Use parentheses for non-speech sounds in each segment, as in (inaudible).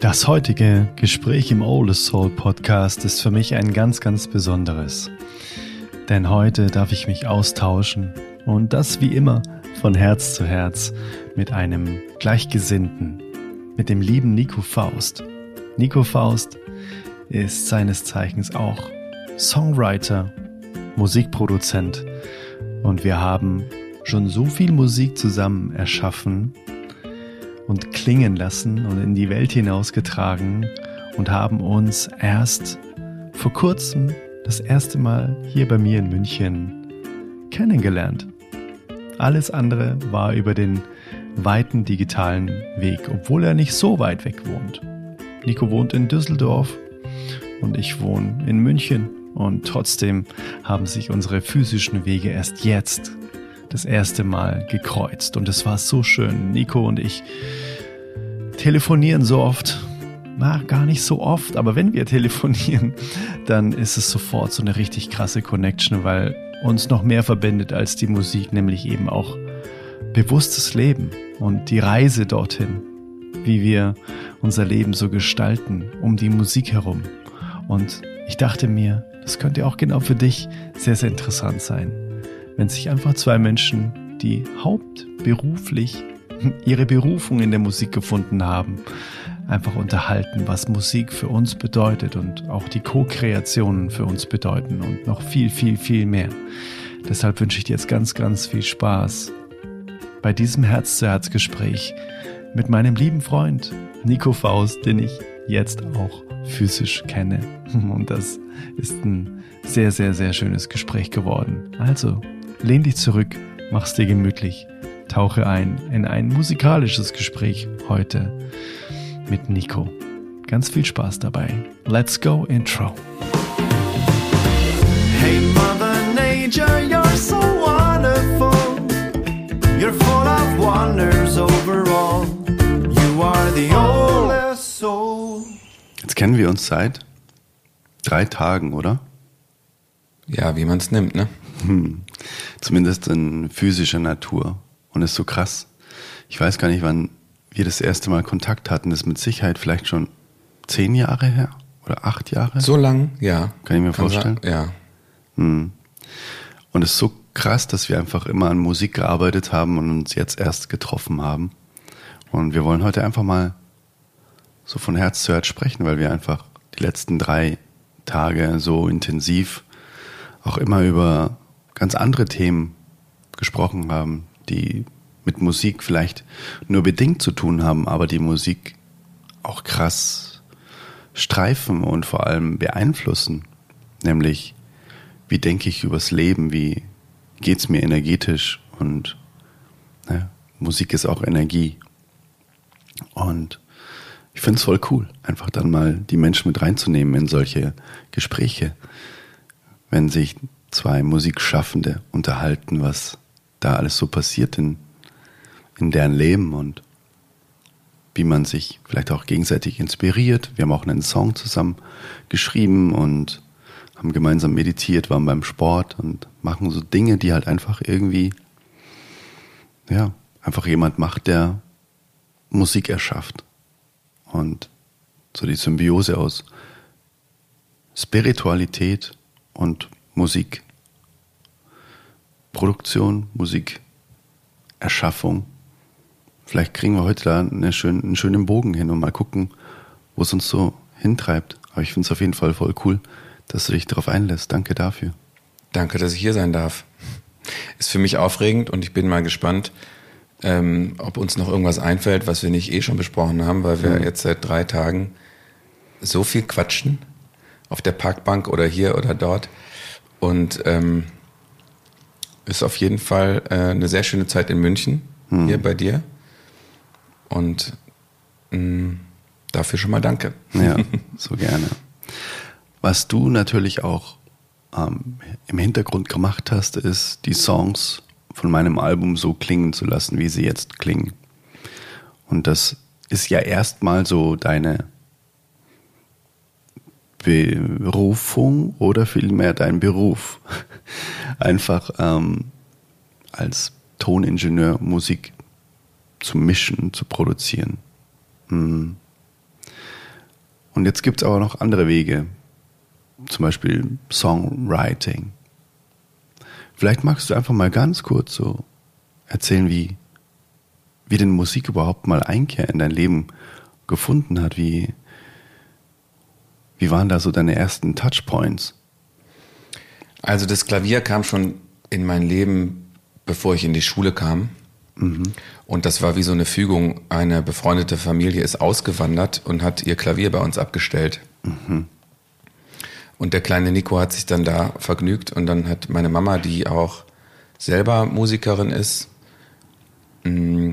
Das heutige Gespräch im Oldest Soul Podcast ist für mich ein ganz, ganz besonderes. Denn heute darf ich mich austauschen und das wie immer von Herz zu Herz mit einem Gleichgesinnten, mit dem lieben Nico Faust. Nico Faust ist seines Zeichens auch Songwriter, Musikproduzent und wir haben schon so viel Musik zusammen erschaffen und klingen lassen und in die Welt hinausgetragen und haben uns erst vor kurzem das erste Mal hier bei mir in München kennengelernt. Alles andere war über den weiten digitalen Weg, obwohl er nicht so weit weg wohnt. Nico wohnt in Düsseldorf und ich wohne in München und trotzdem haben sich unsere physischen Wege erst jetzt das erste Mal gekreuzt und es war so schön. Nico und ich telefonieren so oft. Na, gar nicht so oft, aber wenn wir (laughs) telefonieren, dann ist es sofort so eine richtig krasse Connection, weil uns noch mehr verbindet als die Musik, nämlich eben auch bewusstes Leben und die Reise dorthin, wie wir unser Leben so gestalten, um die Musik herum. Und ich dachte mir, das könnte auch genau für dich sehr, sehr interessant sein wenn sich einfach zwei Menschen, die hauptberuflich (laughs) ihre Berufung in der Musik gefunden haben, einfach unterhalten, was Musik für uns bedeutet und auch die Co-Kreationen für uns bedeuten und noch viel, viel, viel mehr. Deshalb wünsche ich dir jetzt ganz, ganz viel Spaß bei diesem Herz-zu-Herz-Gespräch mit meinem lieben Freund Nico Faust, den ich jetzt auch physisch kenne. (laughs) Und das ist ein sehr, sehr, sehr schönes Gespräch geworden. Also Lehn dich zurück, mach's dir gemütlich, tauche ein in ein musikalisches Gespräch heute mit Nico. Ganz viel Spaß dabei. Let's go Intro. Hey Mother Nature, you're so wonderful. You're full of wonders overall. You are the oldest soul. Jetzt kennen wir uns seit drei Tagen, oder? Ja, wie man es nimmt, ne? Hm. Zumindest in physischer Natur. Und ist so krass. Ich weiß gar nicht, wann wir das erste Mal Kontakt hatten. Das ist mit Sicherheit vielleicht schon zehn Jahre her oder acht Jahre. So lang, ja. Kann ich mir Kann vorstellen. Sein, ja. Hm. Und es ist so krass, dass wir einfach immer an Musik gearbeitet haben und uns jetzt erst getroffen haben. Und wir wollen heute einfach mal so von Herz zu Herz sprechen, weil wir einfach die letzten drei Tage so intensiv auch immer über ganz andere Themen gesprochen haben, die mit Musik vielleicht nur bedingt zu tun haben, aber die Musik auch krass streifen und vor allem beeinflussen. Nämlich, wie denke ich übers Leben, wie geht es mir energetisch und ne, Musik ist auch Energie. Und ich finde es voll cool, einfach dann mal die Menschen mit reinzunehmen in solche Gespräche wenn sich zwei Musikschaffende unterhalten, was da alles so passiert in, in deren Leben und wie man sich vielleicht auch gegenseitig inspiriert. Wir haben auch einen Song zusammen geschrieben und haben gemeinsam meditiert, waren beim Sport und machen so Dinge, die halt einfach irgendwie, ja, einfach jemand macht, der Musik erschafft. Und so die Symbiose aus Spiritualität und Musik. Produktion, Musik, Erschaffung. Vielleicht kriegen wir heute da eine schön, einen schönen Bogen hin und mal gucken, wo es uns so hintreibt. Aber ich finde es auf jeden Fall voll cool, dass du dich darauf einlässt. Danke dafür. Danke, dass ich hier sein darf. Ist für mich aufregend und ich bin mal gespannt, ähm, ob uns noch irgendwas einfällt, was wir nicht eh schon besprochen haben, weil wir mhm. jetzt seit drei Tagen so viel quatschen auf der Parkbank oder hier oder dort. Und ähm, ist auf jeden Fall äh, eine sehr schöne Zeit in München, hm. hier bei dir. Und mh, mm, dafür schon mal danke. Ja, (laughs) so gerne. Was du natürlich auch ähm, im Hintergrund gemacht hast, ist die Songs von meinem Album so klingen zu lassen, wie sie jetzt klingen. Und das ist ja erstmal so deine Berufung oder vielmehr dein Beruf. Einfach ähm, als Toningenieur Musik zu mischen, zu produzieren. Hm. Und jetzt gibt es aber noch andere Wege, zum Beispiel Songwriting. Vielleicht magst du einfach mal ganz kurz so erzählen, wie, wie denn Musik überhaupt mal Einkehr in dein Leben gefunden hat. Wie, wie waren da so deine ersten Touchpoints? Also das Klavier kam schon in mein Leben, bevor ich in die Schule kam. Mhm. Und das war wie so eine Fügung. Eine befreundete Familie ist ausgewandert und hat ihr Klavier bei uns abgestellt. Mhm. Und der kleine Nico hat sich dann da vergnügt und dann hat meine Mama, die auch selber Musikerin ist mm,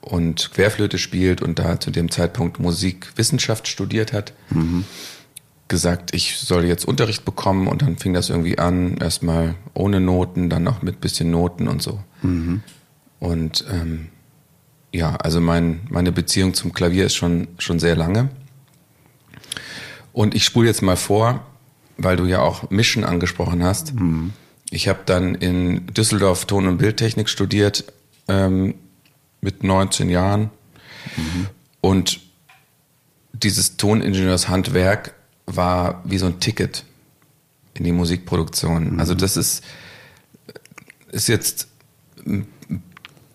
und Querflöte spielt und da zu dem Zeitpunkt Musikwissenschaft studiert hat, mhm. Gesagt, ich soll jetzt Unterricht bekommen und dann fing das irgendwie an, erstmal ohne Noten, dann noch mit bisschen Noten und so. Mhm. Und ähm, ja, also mein, meine Beziehung zum Klavier ist schon, schon sehr lange. Und ich spule jetzt mal vor, weil du ja auch Mischen angesprochen hast. Mhm. Ich habe dann in Düsseldorf Ton- und Bildtechnik studiert ähm, mit 19 Jahren. Mhm. Und dieses Toningenieurshandwerk war wie so ein Ticket in die Musikproduktion. Mhm. Also das ist, ist jetzt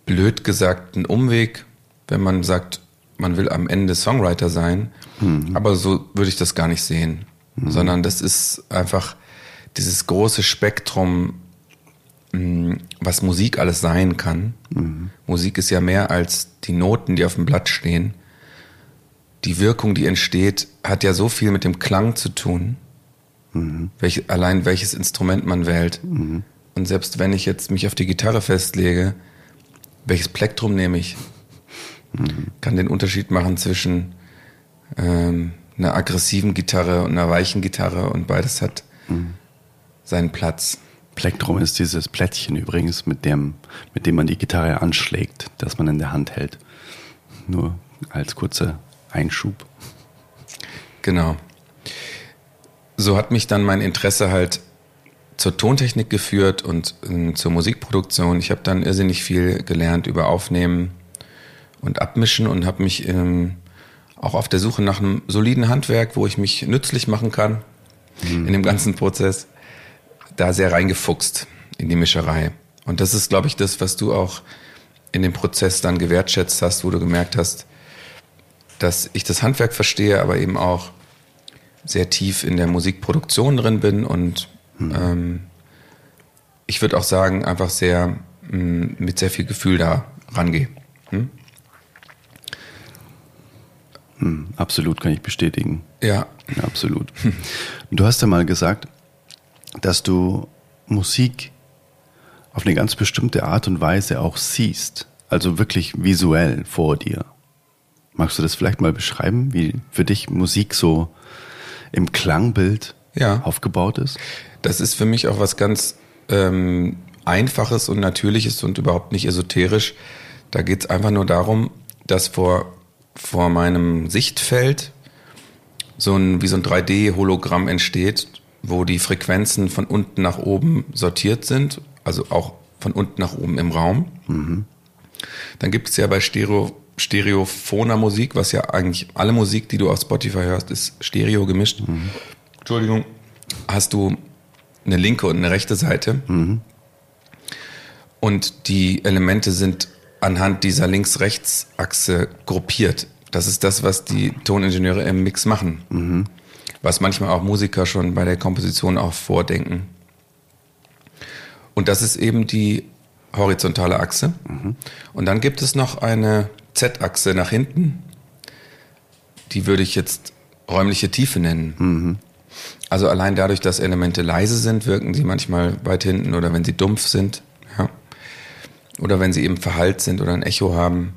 blöd gesagt ein Umweg, wenn man sagt, man will am Ende Songwriter sein. Mhm. Aber so würde ich das gar nicht sehen mhm. sondern das ist einfach dieses große Spektrum, mm, was Musik alles sein kann. Mhm. Musik ist ja mehr als die Noten, die auf dem Blatt stehen. Die Wirkung, die entsteht, hat ja so viel mit dem Klang zu tun. Mhm. Welch, allein welches Instrument man wählt. Mhm. Und selbst wenn ich jetzt mich auf die Gitarre festlege, welches Plektrum nehme ich? Mhm. Kann den Unterschied machen zwischen ähm, einer aggressiven Gitarre und einer weichen Gitarre und beides hat mhm. seinen Platz. Plektrum ist dieses Plättchen übrigens, mit dem, mit dem man die Gitarre anschlägt, das man in der Hand hält. Nur als kurzer Einschub. Genau. So hat mich dann mein Interesse halt zur Tontechnik geführt und äh, zur Musikproduktion. Ich habe dann irrsinnig viel gelernt über Aufnehmen und Abmischen und habe mich ähm, auch auf der Suche nach einem soliden Handwerk, wo ich mich nützlich machen kann mhm. in dem ganzen Prozess, da sehr reingefuchst in die Mischerei. Und das ist, glaube ich, das, was du auch in dem Prozess dann gewertschätzt hast, wo du gemerkt hast, dass ich das Handwerk verstehe, aber eben auch sehr tief in der Musikproduktion drin bin und mhm. ähm, ich würde auch sagen, einfach sehr mh, mm, mit sehr viel Gefühl da rangehe. Hm? Hm, absolut, kann ich bestätigen. Ja. ja absolut. (laughs) Du hast ja mal gesagt, dass du Musik auf eine ganz bestimmte Art und Weise auch siehst. Also wirklich visuell vor dir. Magst du das vielleicht mal beschreiben, wie für dich Musik so im Klangbild ja. aufgebaut ist? Das ist für mich auch was ganz ähm, Einfaches und Natürliches und überhaupt nicht esoterisch. Da geht es einfach nur darum, dass vor vor meinem Sichtfeld so ein, wie so ein 3D-Hologramm entsteht, wo die Frequenzen von unten nach oben sortiert sind, also auch von unten nach oben im Raum. Mhm. Dann gibt es ja bei Stereo, stereophoner Musik, was ja eigentlich alle Musik, die du auf Spotify hörst, ist stereo gemischt. Mhm. Entschuldigung, hast du eine linke und eine rechte Seite. Mhm. Und die Elemente sind anhand dieser Links-Rechts-Achse gruppiert. Das ist das, was die Toningenieure im Mix machen. Mhm. Was manchmal auch Musiker schon bei der Komposition auch vordenken. Und das ist eben die horizontale Achse. Mhm. Und dann gibt es noch eine Z-Achse nach hinten. Die würde ich jetzt räumliche Tiefe nennen. Mhm. Also allein dadurch, dass Elemente leise sind, wirken sie manchmal weit hinten oder wenn sie dumpf sind. Ja oder wenn sie eben verhallt sind oder ein Echo haben.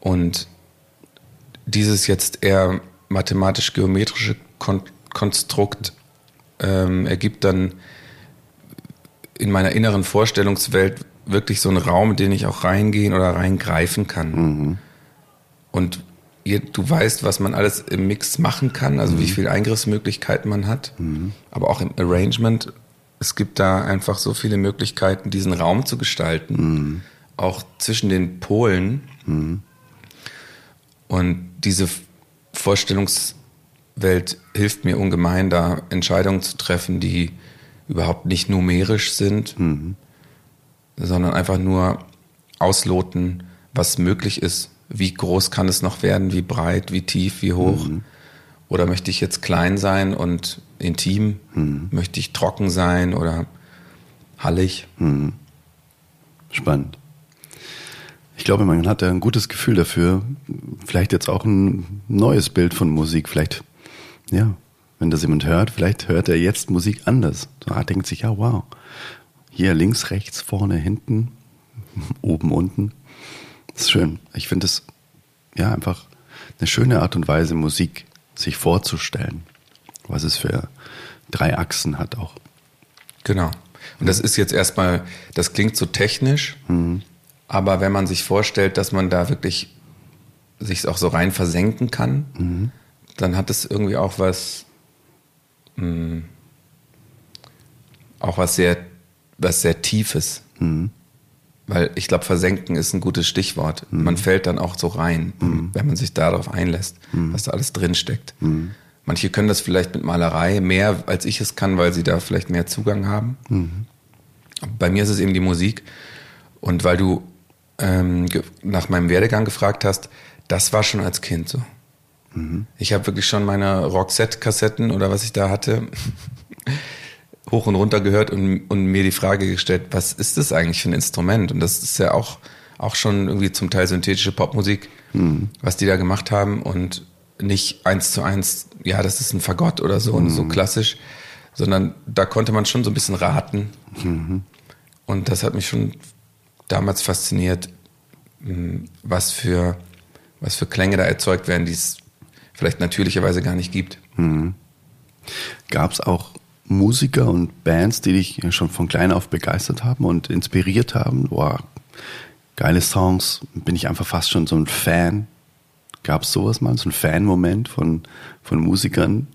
Und dieses jetzt eher mathematisch-geometrische Kon Konstrukt ähm, ergibt dann in meiner inneren Vorstellungswelt wirklich so einen Raum, in den ich auch reingehen oder reingreifen kann. Mhm. Und ihr, du weißt, was man alles im Mix machen kann, also mhm. wie viele Eingriffsmöglichkeiten man hat, mhm. aber auch im Arrangement es gibt da einfach so viele Möglichkeiten, diesen Raum zu gestalten, mhm. auch zwischen den Polen. Mhm. Und diese Vorstellungskraft Welt hilft mir ungemein, da Entscheidungen zu treffen, die überhaupt nicht numerisch sind, mhm. Sondern einfach nur ausloten, was möglich ist. Wie groß kann es noch werden? Wie breit? Wie tief? Wie hoch? Mhm. Oder möchte ich jetzt klein sein und intim? Mhm. Möchte ich trocken sein oder hallig? Mhm. Spannend. Ich glaube, man hat ein gutes Gefühl dafür. Vielleicht jetzt auch ein neues Bild von Musik. Vielleicht, ja, wenn das jemand hört, vielleicht hört er jetzt Musik anders. Er denkt sich, ja, wow. Hier links, rechts, vorne, hinten, (laughs) oben, unten. Das ist schön. Ich finde es, ja, einfach eine schöne Art und Weise, Musik sich vorzustellen. Was es für drei Achsen hat auch. Genau. Und das ist jetzt erstmal, das klingt so technisch, mhm. aber wenn man sich vorstellt, dass man da wirklich sich auch so rein versenken kann, mhm. dann hat es irgendwie auch was, mh, hm, auch was sehr, was sehr Tiefes. Mhm. Weil ich glaube, versenken ist ein gutes Stichwort. Mhm. Man fällt dann auch so rein, mhm. wenn man sich darauf einlässt, mhm. was da alles drinsteckt. Mhm. Manche können das vielleicht mit Malerei mehr, als ich es kann, weil sie da vielleicht mehr Zugang haben. Mhm. Bei mir ist es eben die Musik. Und weil du ähm, nach meinem Werdegang gefragt hast, das war schon als Kind so. Ich habe wirklich schon meine Roxette-Kassetten oder was ich da hatte hoch und runter gehört und, und mir die Frage gestellt, was ist das eigentlich für ein Instrument? Und das ist ja auch, auch schon irgendwie zum Teil synthetische Popmusik, mhm. was die da gemacht haben. Und nicht eins zu eins, ja, das ist ein Fagott oder so, mhm. so klassisch, sondern da konnte man schon so ein bisschen raten. Mhm. Und das hat mich schon damals fasziniert, hm, was für, was für Klänge da erzeugt werden, die es vielleicht natürlicherweise gar nicht gibt. Mhm. Gab es auch Musiker und Bands, die dich schon von klein auf begeistert haben und inspiriert haben? Boah, geile Songs, bin ich einfach fast schon so ein Fan Gab es sowas mal, so ein Fan-Moment von, von Musikern?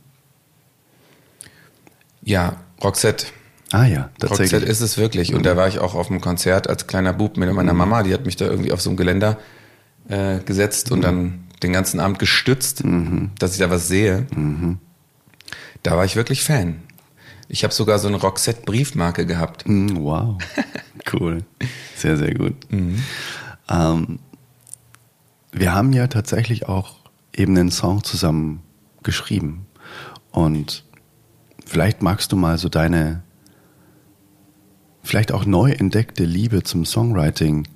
Ja, Roxette. Ah ja, tatsächlich. Roxette ist es wirklich. Und da war ich auch auf einem Konzert als kleiner Bub mit meiner mhm. Mama. Die hat mich da irgendwie auf so einem Geländer äh, gesetzt und dann den ganzen Abend gestützt, mhm. dass ich da was sehe. Mhm. Da war ich wirklich Fan. Ich habe sogar so eine Roxette-Briefmarke gehabt. Mhm, wow, (laughs) cool. Sehr, sehr gut. Mhm. Ähm, wir haben ja tatsächlich auch eben einen Song zusammen geschrieben. Und vielleicht magst du mal so deine, vielleicht auch neu entdeckte Liebe zum Songwriting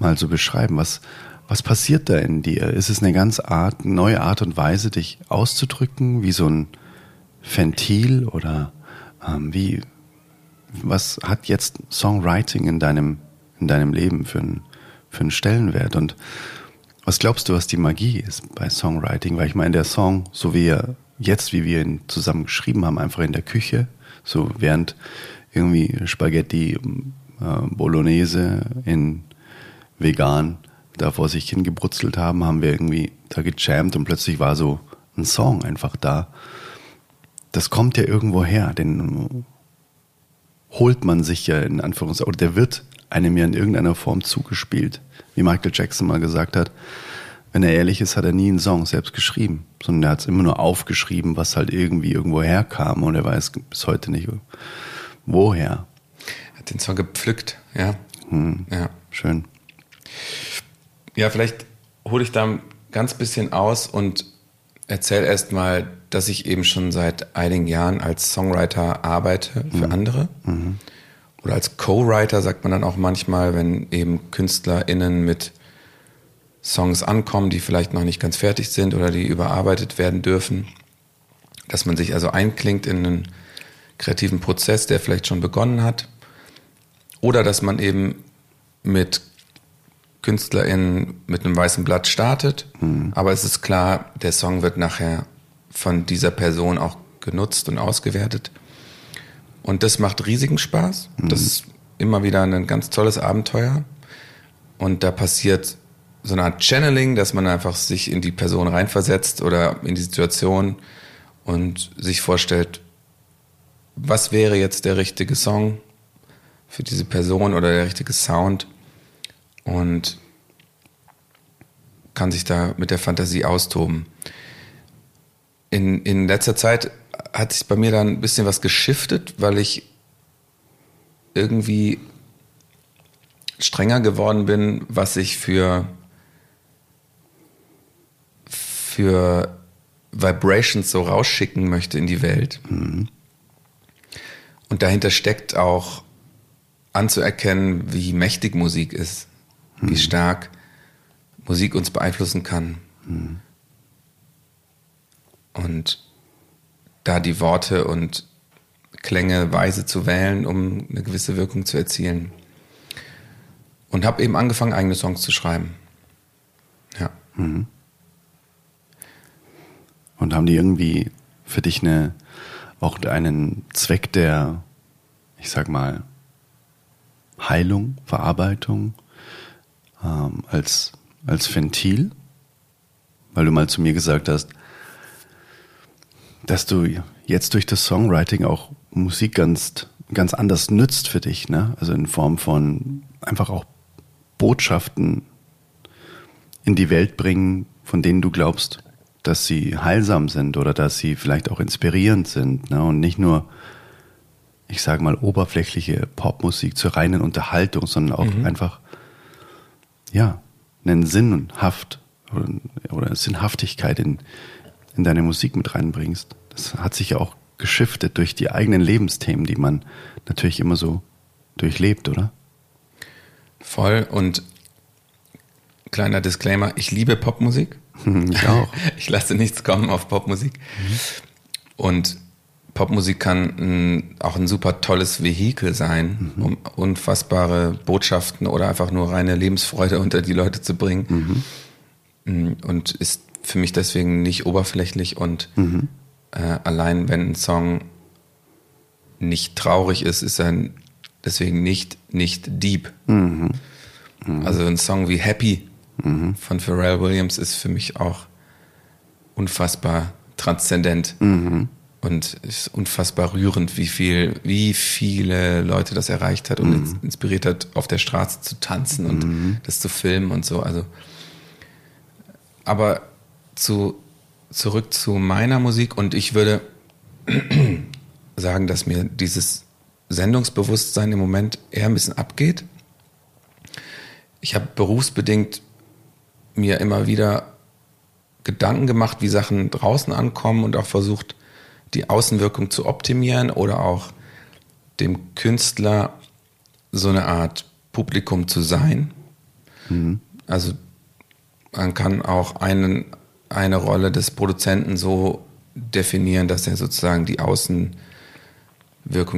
mal so beschreiben. Was, was passiert da in dir? Ist es eine ganz Art, neue Art und Weise, dich auszudrücken, wie so ein Ventil oder wie, was hat jetzt Songwriting in deinem, in deinem Leben für einen, für einen Stellenwert? Und was glaubst du, was die Magie ist bei Songwriting? Weil ich meine, der Song, so wie er jetzt, wie wir ihn zusammen geschrieben haben, einfach in der Küche, so während irgendwie Spaghetti äh, Bolognese in vegan da vor sich hingebrutzelt haben, haben wir irgendwie da gejammt und plötzlich war so ein Song einfach da. Das kommt ja irgendwo her, den holt man sich ja in Anführungszeichen, oder der wird einem ja in irgendeiner Form zugespielt wie Michael Jackson mal gesagt hat, wenn er ehrlich ist, hat er nie einen Song selbst geschrieben, sondern er hat es immer nur aufgeschrieben, was halt irgendwie irgendwo herkam und er weiß bis heute nicht, woher. Er hat den Song gepflückt, ja. Hm. Ja. Schön. Ja, vielleicht hole ich da ein ganz bisschen aus und erzähle erst mal, dass ich eben schon seit einigen Jahren als Songwriter arbeite für mhm. andere. Mhm oder als Co-Writer sagt man dann auch manchmal, wenn eben KünstlerInnen mit Songs ankommen, die vielleicht noch nicht ganz fertig sind oder die überarbeitet werden dürfen, dass man sich also einklingt in einen kreativen Prozess, der vielleicht schon begonnen hat. Oder dass man eben mit KünstlerInnen mit einem weißen Blatt startet, mhm. aber es ist klar, der Song wird nachher von dieser Person auch genutzt und ausgewertet. Und das macht riesigen Spaß. Mhm. Das ist immer wieder ein ganz tolles Abenteuer. Und da passiert so eine Art Channeling, dass man einfach sich in die Person reinversetzt oder in die Situation und sich vorstellt, was wäre jetzt der richtige Song für diese Person oder der richtige Sound und kann sich da mit der Fantasie austoben. In, in letzter Zeit hat sich bei mir dann ein bisschen was geschiftet, weil ich irgendwie strenger geworden bin, was ich für, für Vibrations so rausschicken möchte in die Welt. Mhm. Und dahinter steckt auch anzuerkennen, wie mächtig Musik ist, mhm. wie stark Musik uns beeinflussen kann. Mhm. Und da die Worte und Klänge weise zu wählen, um eine gewisse Wirkung zu erzielen. Und habe eben angefangen, eigene Songs zu schreiben. Ja. Mhm. Und haben die irgendwie für dich eine, auch einen Zweck der, ich sag mal, Heilung, Verarbeitung ähm, als, als Ventil? Weil du mal zu mir gesagt hast, dass du jetzt durch das Songwriting auch Musik ganz, ganz anders nützt für dich, ne? Also in Form von einfach auch Botschaften in die Welt bringen, von denen du glaubst, dass sie heilsam sind oder dass sie vielleicht auch inspirierend sind, ne? Und nicht nur, ich sage mal, oberflächliche Popmusik zur reinen Unterhaltung, sondern auch mhm. einfach, ja, einen Sinnhaft oder, oder Sinnhaftigkeit in, in deine Musik mit reinbringst. Das hat sich ja auch geschiftet durch die eigenen Lebensthemen, die man natürlich immer so durchlebt, oder? Voll und kleiner Disclaimer, ich liebe Popmusik. Ich auch. (laughs) Ich lasse nichts kommen auf Popmusik. Mhm. Und Popmusik kann ein, auch ein super tolles Vehikel sein, mhm. um unfassbare Botschaften oder einfach nur reine Lebensfreude (laughs) unter die Leute zu bringen. Mhm. Und ist für mich deswegen nicht oberflächlich und mhm äh, allein wenn ein Song nicht traurig ist, ist er deswegen nicht, nicht deep. Mhm. Mhm. Also ein Song wie Happy mhm. von Pharrell Williams ist für mich auch unfassbar transzendent. Mhm. Und ist unfassbar rührend, wie viel, wie viele Leute das erreicht hat und mhm. inspiriert hat, auf der Straße zu tanzen und mhm. das zu filmen und so. Also, aber zu zurück zu meiner Musik und ich würde (clears throat) sagen, dass mir dieses Sendungsbewusstsein im Moment eher ein bisschen abgeht. Ich habe berufsbedingt mir immer wieder Gedanken gemacht, wie Sachen draußen ankommen und auch versucht, die Außenwirkung zu optimieren oder auch dem Künstler so eine Art Publikum zu sein. Mhm. Also man kann auch einen eine Rolle des Produzenten so definieren, dass er sozusagen die Außenwirkung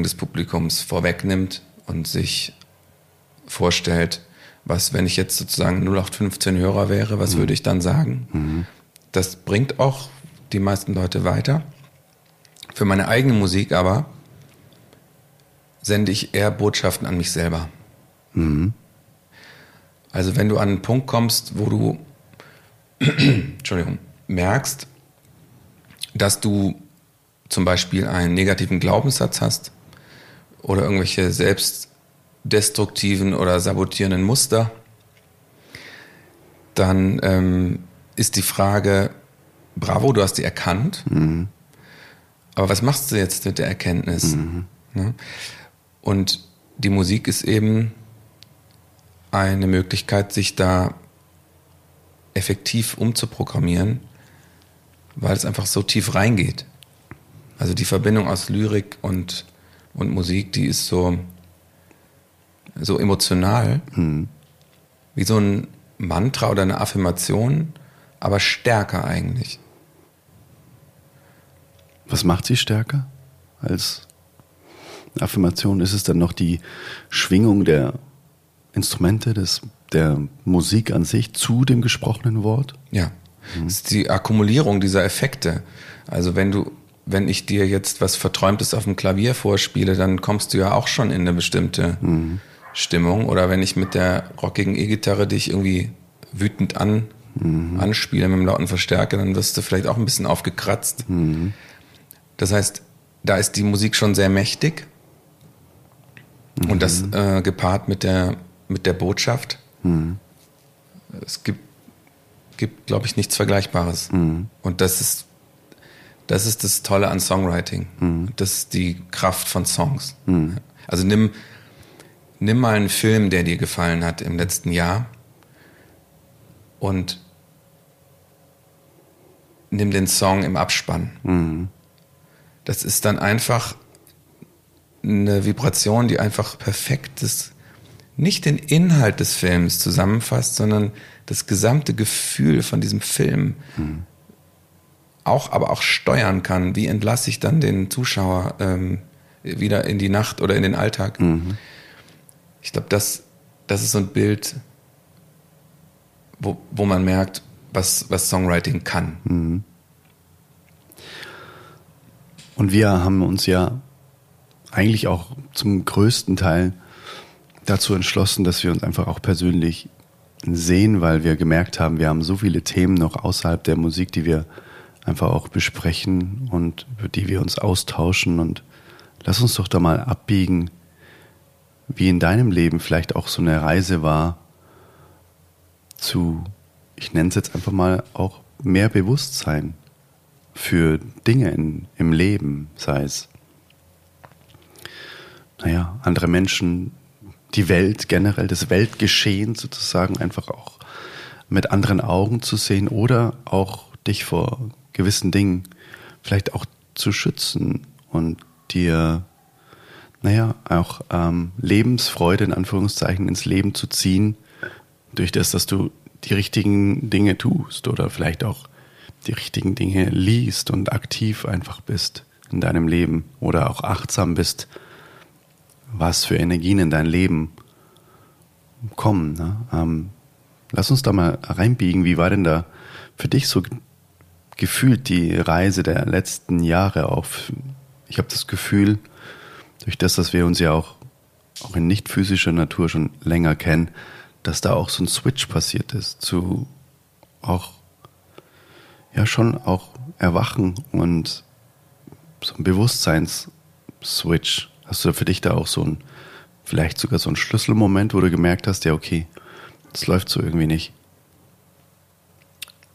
des Publikums vorwegnimmt und sich vorstellt, was, wenn ich jetzt sozusagen 0815 Hörer wäre, was mhm. würde ich dann sagen? Mhm. Das bringt auch die meisten Leute weiter. Für meine eigene Musik aber sende ich eher Botschaften an mich selber. Mhm. Also wenn du an einen Punkt kommst, wo du Entschuldigung, merkst, dass du zum Beispiel einen negativen Glaubenssatz hast oder irgendwelche selbstdestruktiven oder sabotierenden Muster, dann ähm, ist die Frage, bravo, du hast die erkannt, mhm. aber was machst du jetzt mit der Erkenntnis? Mhm. Ne? Und die Musik ist eben eine Möglichkeit, sich da effektiv umzuprogrammieren, weil es einfach so tief reingeht. Also die Verbindung aus Lyrik und, und Musik, die ist so, so emotional, mhm. wie so ein Mantra oder eine Affirmation, aber stärker eigentlich. Was macht sie stärker als Affirmation? Ist es dann noch die Schwingung der Instrumente, des der Musik an sich zu dem gesprochenen Wort? Ja. Mhm. Das ist die Akkumulierung dieser Effekte. Also wenn du, wenn ich dir jetzt was Verträumtes auf dem Klavier vorspiele, dann kommst du ja auch schon in eine bestimmte mhm. Stimmung. Oder wenn ich mit der rockigen E-Gitarre dich irgendwie wütend an, mhm. anspiele mit einem lauten Verstärker, dann wirst du vielleicht auch ein bisschen aufgekratzt. Mhm. Das heißt, da ist die Musik schon sehr mächtig. Und das mhm. äh, gepaart mit der, mit der Botschaft Mhm. Es gibt, gibt glaube ich, nichts Vergleichbares. Mhm. Und das ist Das ist das Tolle an Songwriting. Mhm. Das ist die Kraft von Songs. Mhm. Also nimm, nimm mal einen Film, der dir gefallen hat im letzten Jahr und nimm den Song im Abspann. Mhm. Das ist dann einfach eine Vibration, die einfach perfekt ist, nicht den Inhalt des Films zusammenfasst, sondern das gesamte Gefühl von diesem Film mhm. auch, aber auch steuern kann. Wie entlasse ich dann den Zuschauer ähm, wieder in die Nacht oder in den Alltag? Mhm. Ich glaube, das, das ist so ein Bild, wo, wo man merkt, was, was Songwriting kann. Mhm. Und wir haben uns ja eigentlich auch zum größten Teil dazu entschlossen, dass wir uns einfach auch persönlich sehen, weil wir gemerkt haben, wir haben so viele Themen noch außerhalb der Musik, die wir einfach auch besprechen und über die wir uns austauschen. Und lass uns doch da mal abbiegen, wie in deinem Leben vielleicht auch so eine Reise war zu, ich nenne es jetzt einfach mal auch mehr Bewusstsein für Dinge in, im Leben, sei es, naja, andere Menschen, die Welt generell, das Weltgeschehen sozusagen einfach auch mit anderen Augen zu sehen oder auch dich vor gewissen Dingen vielleicht auch zu schützen und dir, naja, auch ähm, Lebensfreude in Anführungszeichen ins Leben zu ziehen, durch das, dass du die richtigen Dinge tust oder vielleicht auch die richtigen Dinge liest und aktiv einfach bist in deinem Leben oder auch achtsam bist, was für Energien in dein Leben kommen. Ne? Ähm, lass uns da mal reinbiegen. Wie war denn da für dich so gefühlt die Reise der letzten Jahre auf? Ich habe das Gefühl, durch das, dass wir uns ja auch, auch in nicht physischer Natur schon länger kennen, dass da auch so ein Switch passiert ist zu auch ja schon auch erwachen und so ein Bewusstseinsswitch. Hast du für dich da auch so ein, vielleicht sogar so ein Schlüsselmoment, wo du gemerkt hast, ja, okay, das läuft so irgendwie nicht?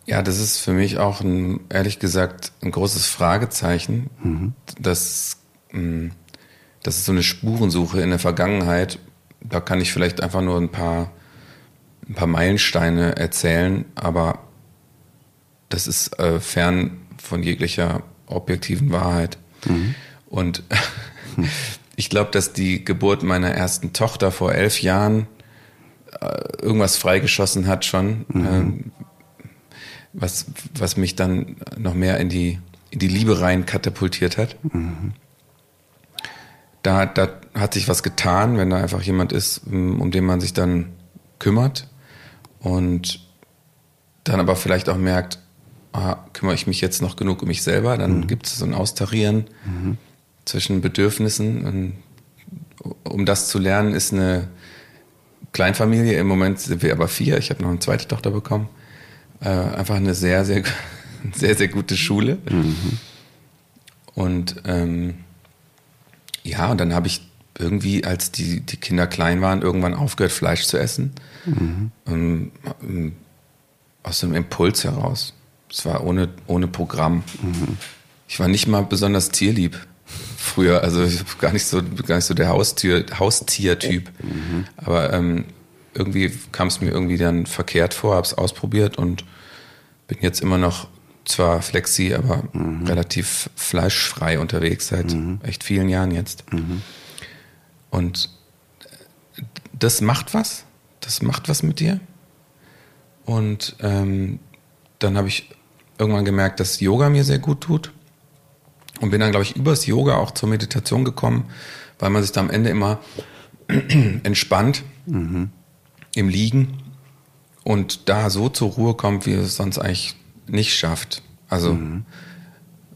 Ja, das ist für mich auch ein, ehrlich gesagt, ein großes Fragezeichen. Mhm. Das, hm, das ist so eine Spurensuche in der Vergangenheit. Da kann ich vielleicht einfach nur ein paar, ein paar Meilensteine erzählen, aber das ist äh, fern von jeglicher objektiven Wahrheit. Mhm. Und (laughs) ich glaube, dass die Geburt meiner ersten Tochter vor elf Jahren äh, irgendwas freigeschossen hat schon, mhm. ähm, was, was mich dann noch mehr in die, in die Liebe rein katapultiert hat. Mhm. Da, da hat sich was getan, wenn da einfach jemand ist, um den man sich dann kümmert und dann aber vielleicht auch merkt, ah, kümmere ich mich jetzt noch genug um mich selber, dann mhm. gibt es so ein Austarieren mhm. Zwischen Bedürfnissen. Und um das zu lernen, ist eine Kleinfamilie. Im Moment sind wir aber vier. Ich habe noch eine zweite Tochter bekommen. Äh, einfach eine sehr, sehr, (laughs) sehr, sehr gute Schule. Mhm. Und ähm, ja, und dann habe ich irgendwie, als die, die Kinder klein waren, irgendwann aufgehört, Fleisch zu essen. Mhm. Ähm, aus dem Impuls heraus. Es war ohne, ohne Programm. Mhm. Ich war nicht mal besonders tierlieb früher. Also ich gar nicht so, gar nicht so der Haustier, Haustiertyp. Mhm. Aber ähm, irgendwie kam es mir irgendwie dann verkehrt vor, habe es ausprobiert und bin jetzt immer noch zwar flexi, aber mhm. relativ fleischfrei unterwegs seit mhm. echt vielen Jahren jetzt. Mhm. Und das macht was. Das macht was mit dir. Und ähm, dann habe ich irgendwann gemerkt, dass Yoga mir sehr gut tut. Und bin dann, glaube ich, übers Yoga auch zur Meditation gekommen, weil man sich da am Ende immer (clears throat) entspannt mhm. im Liegen und da so zur Ruhe kommt, wie es sonst eigentlich nicht schafft. Also mhm.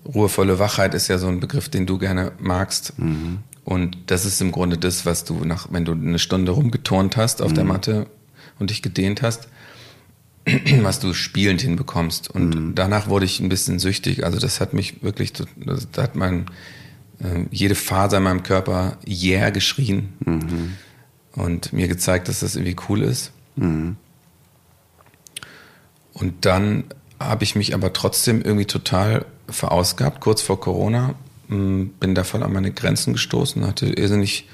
ruhevolle Wachheit ist ja so ein Begriff, den du gerne magst. Mhm. Und das ist im Grunde das, was du nach, wenn du eine Stunde rumgeturnt hast auf der mhm. Matte und dich gedehnt hast, (clears throat) was du spielend hinbekommst. Und mhm. danach wurde ich ein bisschen süchtig. Also das hat mich wirklich, da hat mein, äh, jede Faser in meinem Körper yeah geschrien mhm. und mir gezeigt, dass das irgendwie cool ist. Mhm. Und dann habe ich mich aber trotzdem irgendwie total verausgabt, kurz vor Corona. Mm, bin da voll an meine Grenzen gestoßen, hatte irrsinnig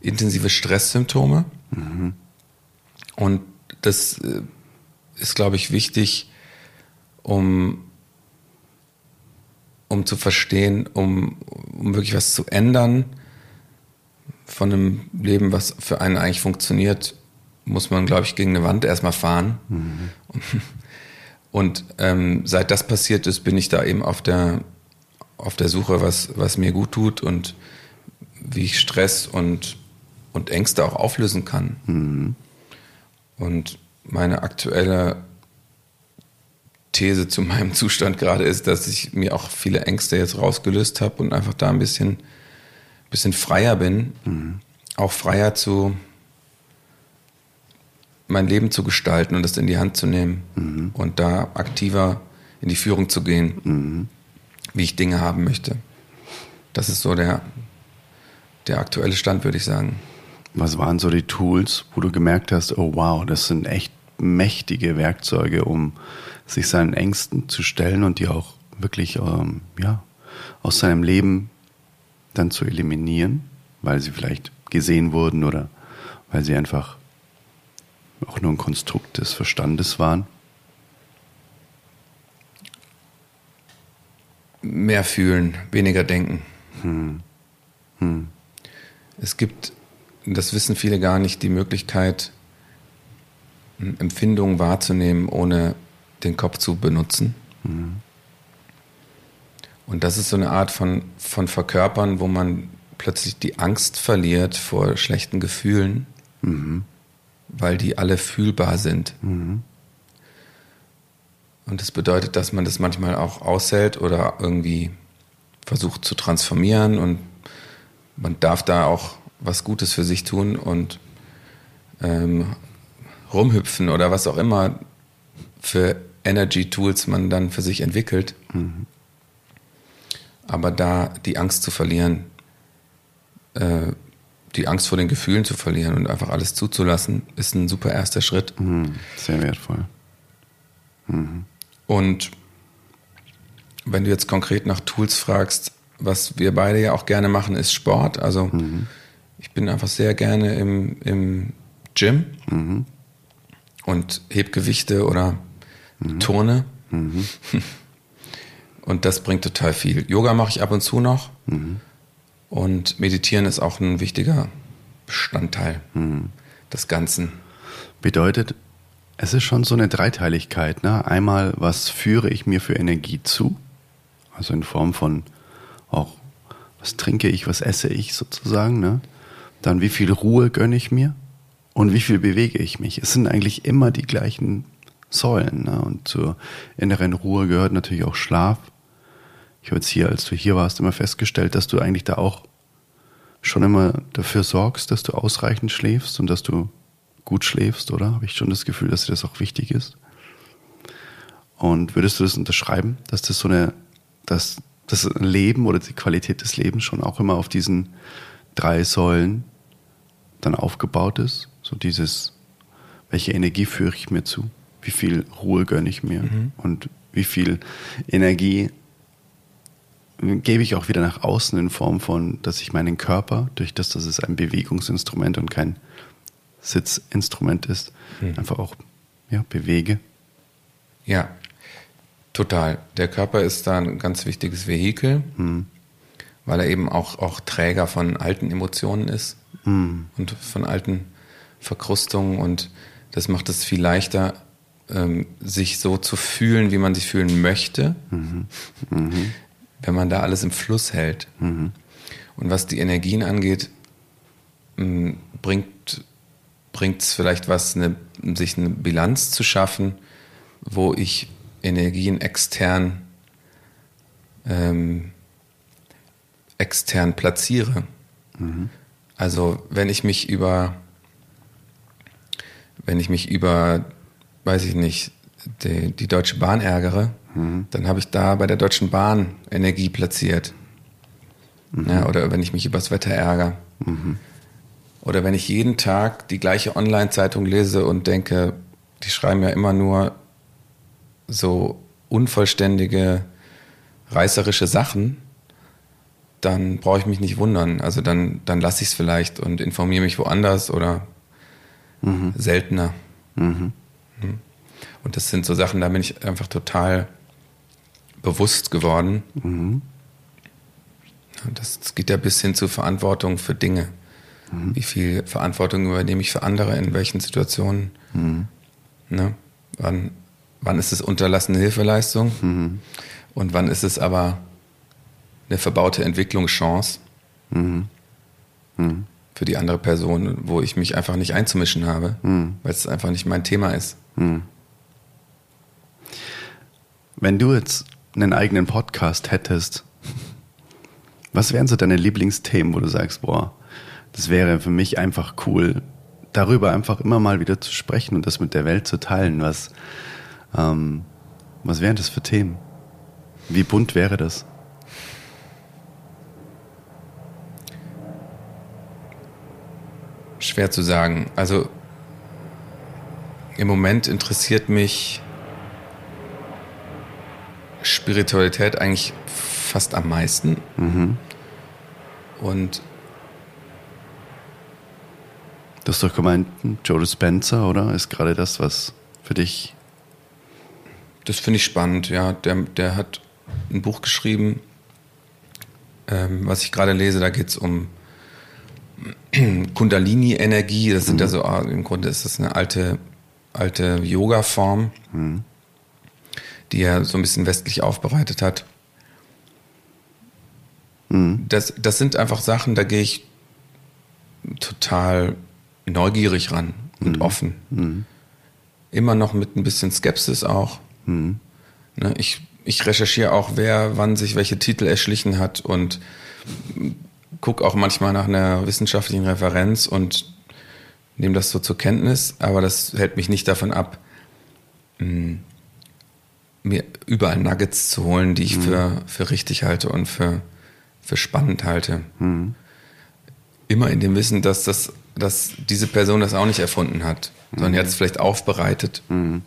intensive Stresssymptome. Mhm. Und das äh, ist, glaube ich, wichtig, um, um zu verstehen, um, um wirklich was zu ändern von einem Leben, was für einen eigentlich funktioniert, muss man, glaube ich, gegen eine Wand erstmal fahren. Mhm. Und ähm, seit das passiert ist, bin ich da eben auf der, auf der Suche, was, was mir gut tut und wie ich Stress und, und Ängste auch auflösen kann. Mhm. Und meine aktuelle These zu meinem Zustand gerade ist, dass ich mir auch viele Ängste jetzt rausgelöst habe und einfach da ein bisschen, bisschen freier bin. Mhm. Auch freier zu mein Leben zu gestalten und das in die Hand zu nehmen mhm. und da aktiver in die Führung zu gehen, mhm. wie ich Dinge haben möchte. Das ist so der, der aktuelle Stand, würde ich sagen. Was waren so die Tools, wo du gemerkt hast, oh wow, das sind echt mächtige Werkzeuge, um sich seinen Ängsten zu stellen und die auch wirklich ähm, ja, aus seinem Leben dann zu eliminieren, weil sie vielleicht gesehen wurden oder weil sie einfach auch nur ein Konstrukt des Verstandes waren? Mehr fühlen, weniger denken. Hm. Hm. Es gibt, das wissen viele gar nicht, die Möglichkeit, Empfindungen wahrzunehmen, ohne den Kopf zu benutzen. Mhm. Und das ist so eine Art von, von Verkörpern, wo man plötzlich die Angst verliert vor schlechten Gefühlen, mhm. weil die alle fühlbar sind. Mhm. Und das bedeutet, dass man das manchmal auch aushält oder irgendwie versucht zu transformieren und man darf da auch was Gutes für sich tun und ähm, rumhüpfen oder was auch immer für Energy Tools man dann für sich entwickelt. Mhm. Aber da die Angst zu verlieren, äh, die Angst vor den Gefühlen zu verlieren und einfach alles zuzulassen, ist ein super erster Schritt. Mhm. Sehr wertvoll. Mhm. Und wenn du jetzt konkret nach Tools fragst, was wir beide ja auch gerne machen, ist Sport. Also mhm. ich bin einfach sehr gerne im, im Gym. Und heb Gewichte oder mhm. turne. Mhm. (laughs) Und das bringt total viel. Yoga mache ich ab und zu noch. Mhm. Und meditieren ist auch ein wichtiger Bestandteil mhm. des Ganzen. Bedeutet, es ist schon so eine Dreiteiligkeit. Ne? Einmal, was führe ich mir für Energie zu? Also in Form von auch, was trinke ich, was esse ich sozusagen. Ne? Dann, wie viel Ruhe gönne ich mir? Und wie viel bewege ich mich. Es sind eigentlich immer die gleichen Säulen. Ne? Und zur inneren Ruhe gehört natürlich auch Schlaf. Ich habe jetzt hier, als du hier warst, immer festgestellt, dass du eigentlich da auch schon immer dafür sorgst, dass du ausreichend schläfst und dass du gut schläfst, oder? Habe ich schon das Gefühl, dass dir das auch wichtig ist. Und würdest du das unterschreiben, dass das so eine, dass das Leben oder die Qualität des Lebens schon auch immer auf diesen drei Säulen dann aufgebaut ist? So dieses, welche Energie führe ich mir zu? Wie viel Ruhe gönne ich mir? Mhm. Und wie viel Energie gebe ich auch wieder nach außen in Form von, dass ich meinen Körper, durch das, dass es ein Bewegungsinstrument und kein Sitzinstrument ist, mhm. einfach auch ja, bewege. Ja, total. Der Körper ist da ein ganz wichtiges Vehikel, mhm. weil er eben auch, auch Träger von alten Emotionen ist mhm. und von alten Verkrustung und das macht es viel leichter, ähm, sich so zu fühlen, wie man sich fühlen möchte, mhm. Mhm. wenn man da alles im Fluss hält. Mhm. Und was die Energien angeht, mh, bringt bringt es vielleicht was, eine, sich eine Bilanz zu schaffen, wo ich Energien extern ähm, extern platziere. Mhm. Also wenn ich mich über wenn ich mich über, weiß ich nicht, die, die Deutsche Bahn ärgere, mhm. dann habe ich da bei der Deutschen Bahn Energie platziert. Mhm. Ja, oder wenn ich mich übers Wetter ärgere. Mhm. Oder wenn ich jeden Tag die gleiche Online-Zeitung lese und denke, die schreiben ja immer nur so unvollständige reißerische Sachen, dann brauche ich mich nicht wundern. Also dann, dann lasse ich es vielleicht und informiere mich woanders oder mhm. seltener. Mhm. Hm. Und das sind so Sachen, da bin ich einfach total bewusst geworden. Mhm. Das, das, geht ja bis hin zu Verantwortung für Dinge. Mhm. Wie viel Verantwortung übernehme ich für andere, in welchen Situationen? Mhm. Ne? Wann, wann ist es unterlassene Hilfeleistung? Mhm. Und wann ist es aber eine verbaute Entwicklungschance mhm. Für die andere Person, wo ich mich einfach nicht einzumischen habe, mhm. weil es einfach nicht mein Thema ist. Mhm. Wenn du jetzt einen eigenen Podcast hättest, was wären so deine Lieblingsthemen, wo du sagst, boah, das wäre für mich einfach cool, darüber einfach immer mal wieder zu sprechen und das mit der Welt zu teilen. Was, ähm, was wären das für Themen? Wie bunt wäre das? Schwer zu sagen. Also im Moment interessiert mich Spiritualität eigentlich fast am meisten. Mhm. Und Du hast doch gemeint, Joe Dispenza, oder? Ist gerade das, was für dich. Das finde ich spannend, ja. Der, der hat ein Buch geschrieben, ähm, was ich gerade lese, da geht es um Kundalini-Energie. Das sind mhm. ja so, ah, im Grunde ist das eine alte, alte Yoga-Form, mhm. die er so ein bisschen westlich aufbereitet hat. Mhm. Das, das sind einfach Sachen, da gehe ich total neugierig ran und mhm. offen. Mhm. Immer noch mit ein bisschen Skepsis auch. Mhm. Ne, ich, ich recherchiere auch, wer wann sich welche Titel erschlichen hat und gucke auch manchmal nach einer wissenschaftlichen Referenz und nehme das so zur Kenntnis, aber das hält mich nicht davon ab, mh, mir überall Nuggets zu holen, die ich mhm. für, für richtig halte und für, für spannend halte. Mhm. Immer in dem Wissen, dass das dass diese Person das auch nicht erfunden hat, mhm. sondern er hat es vielleicht aufbereitet mhm.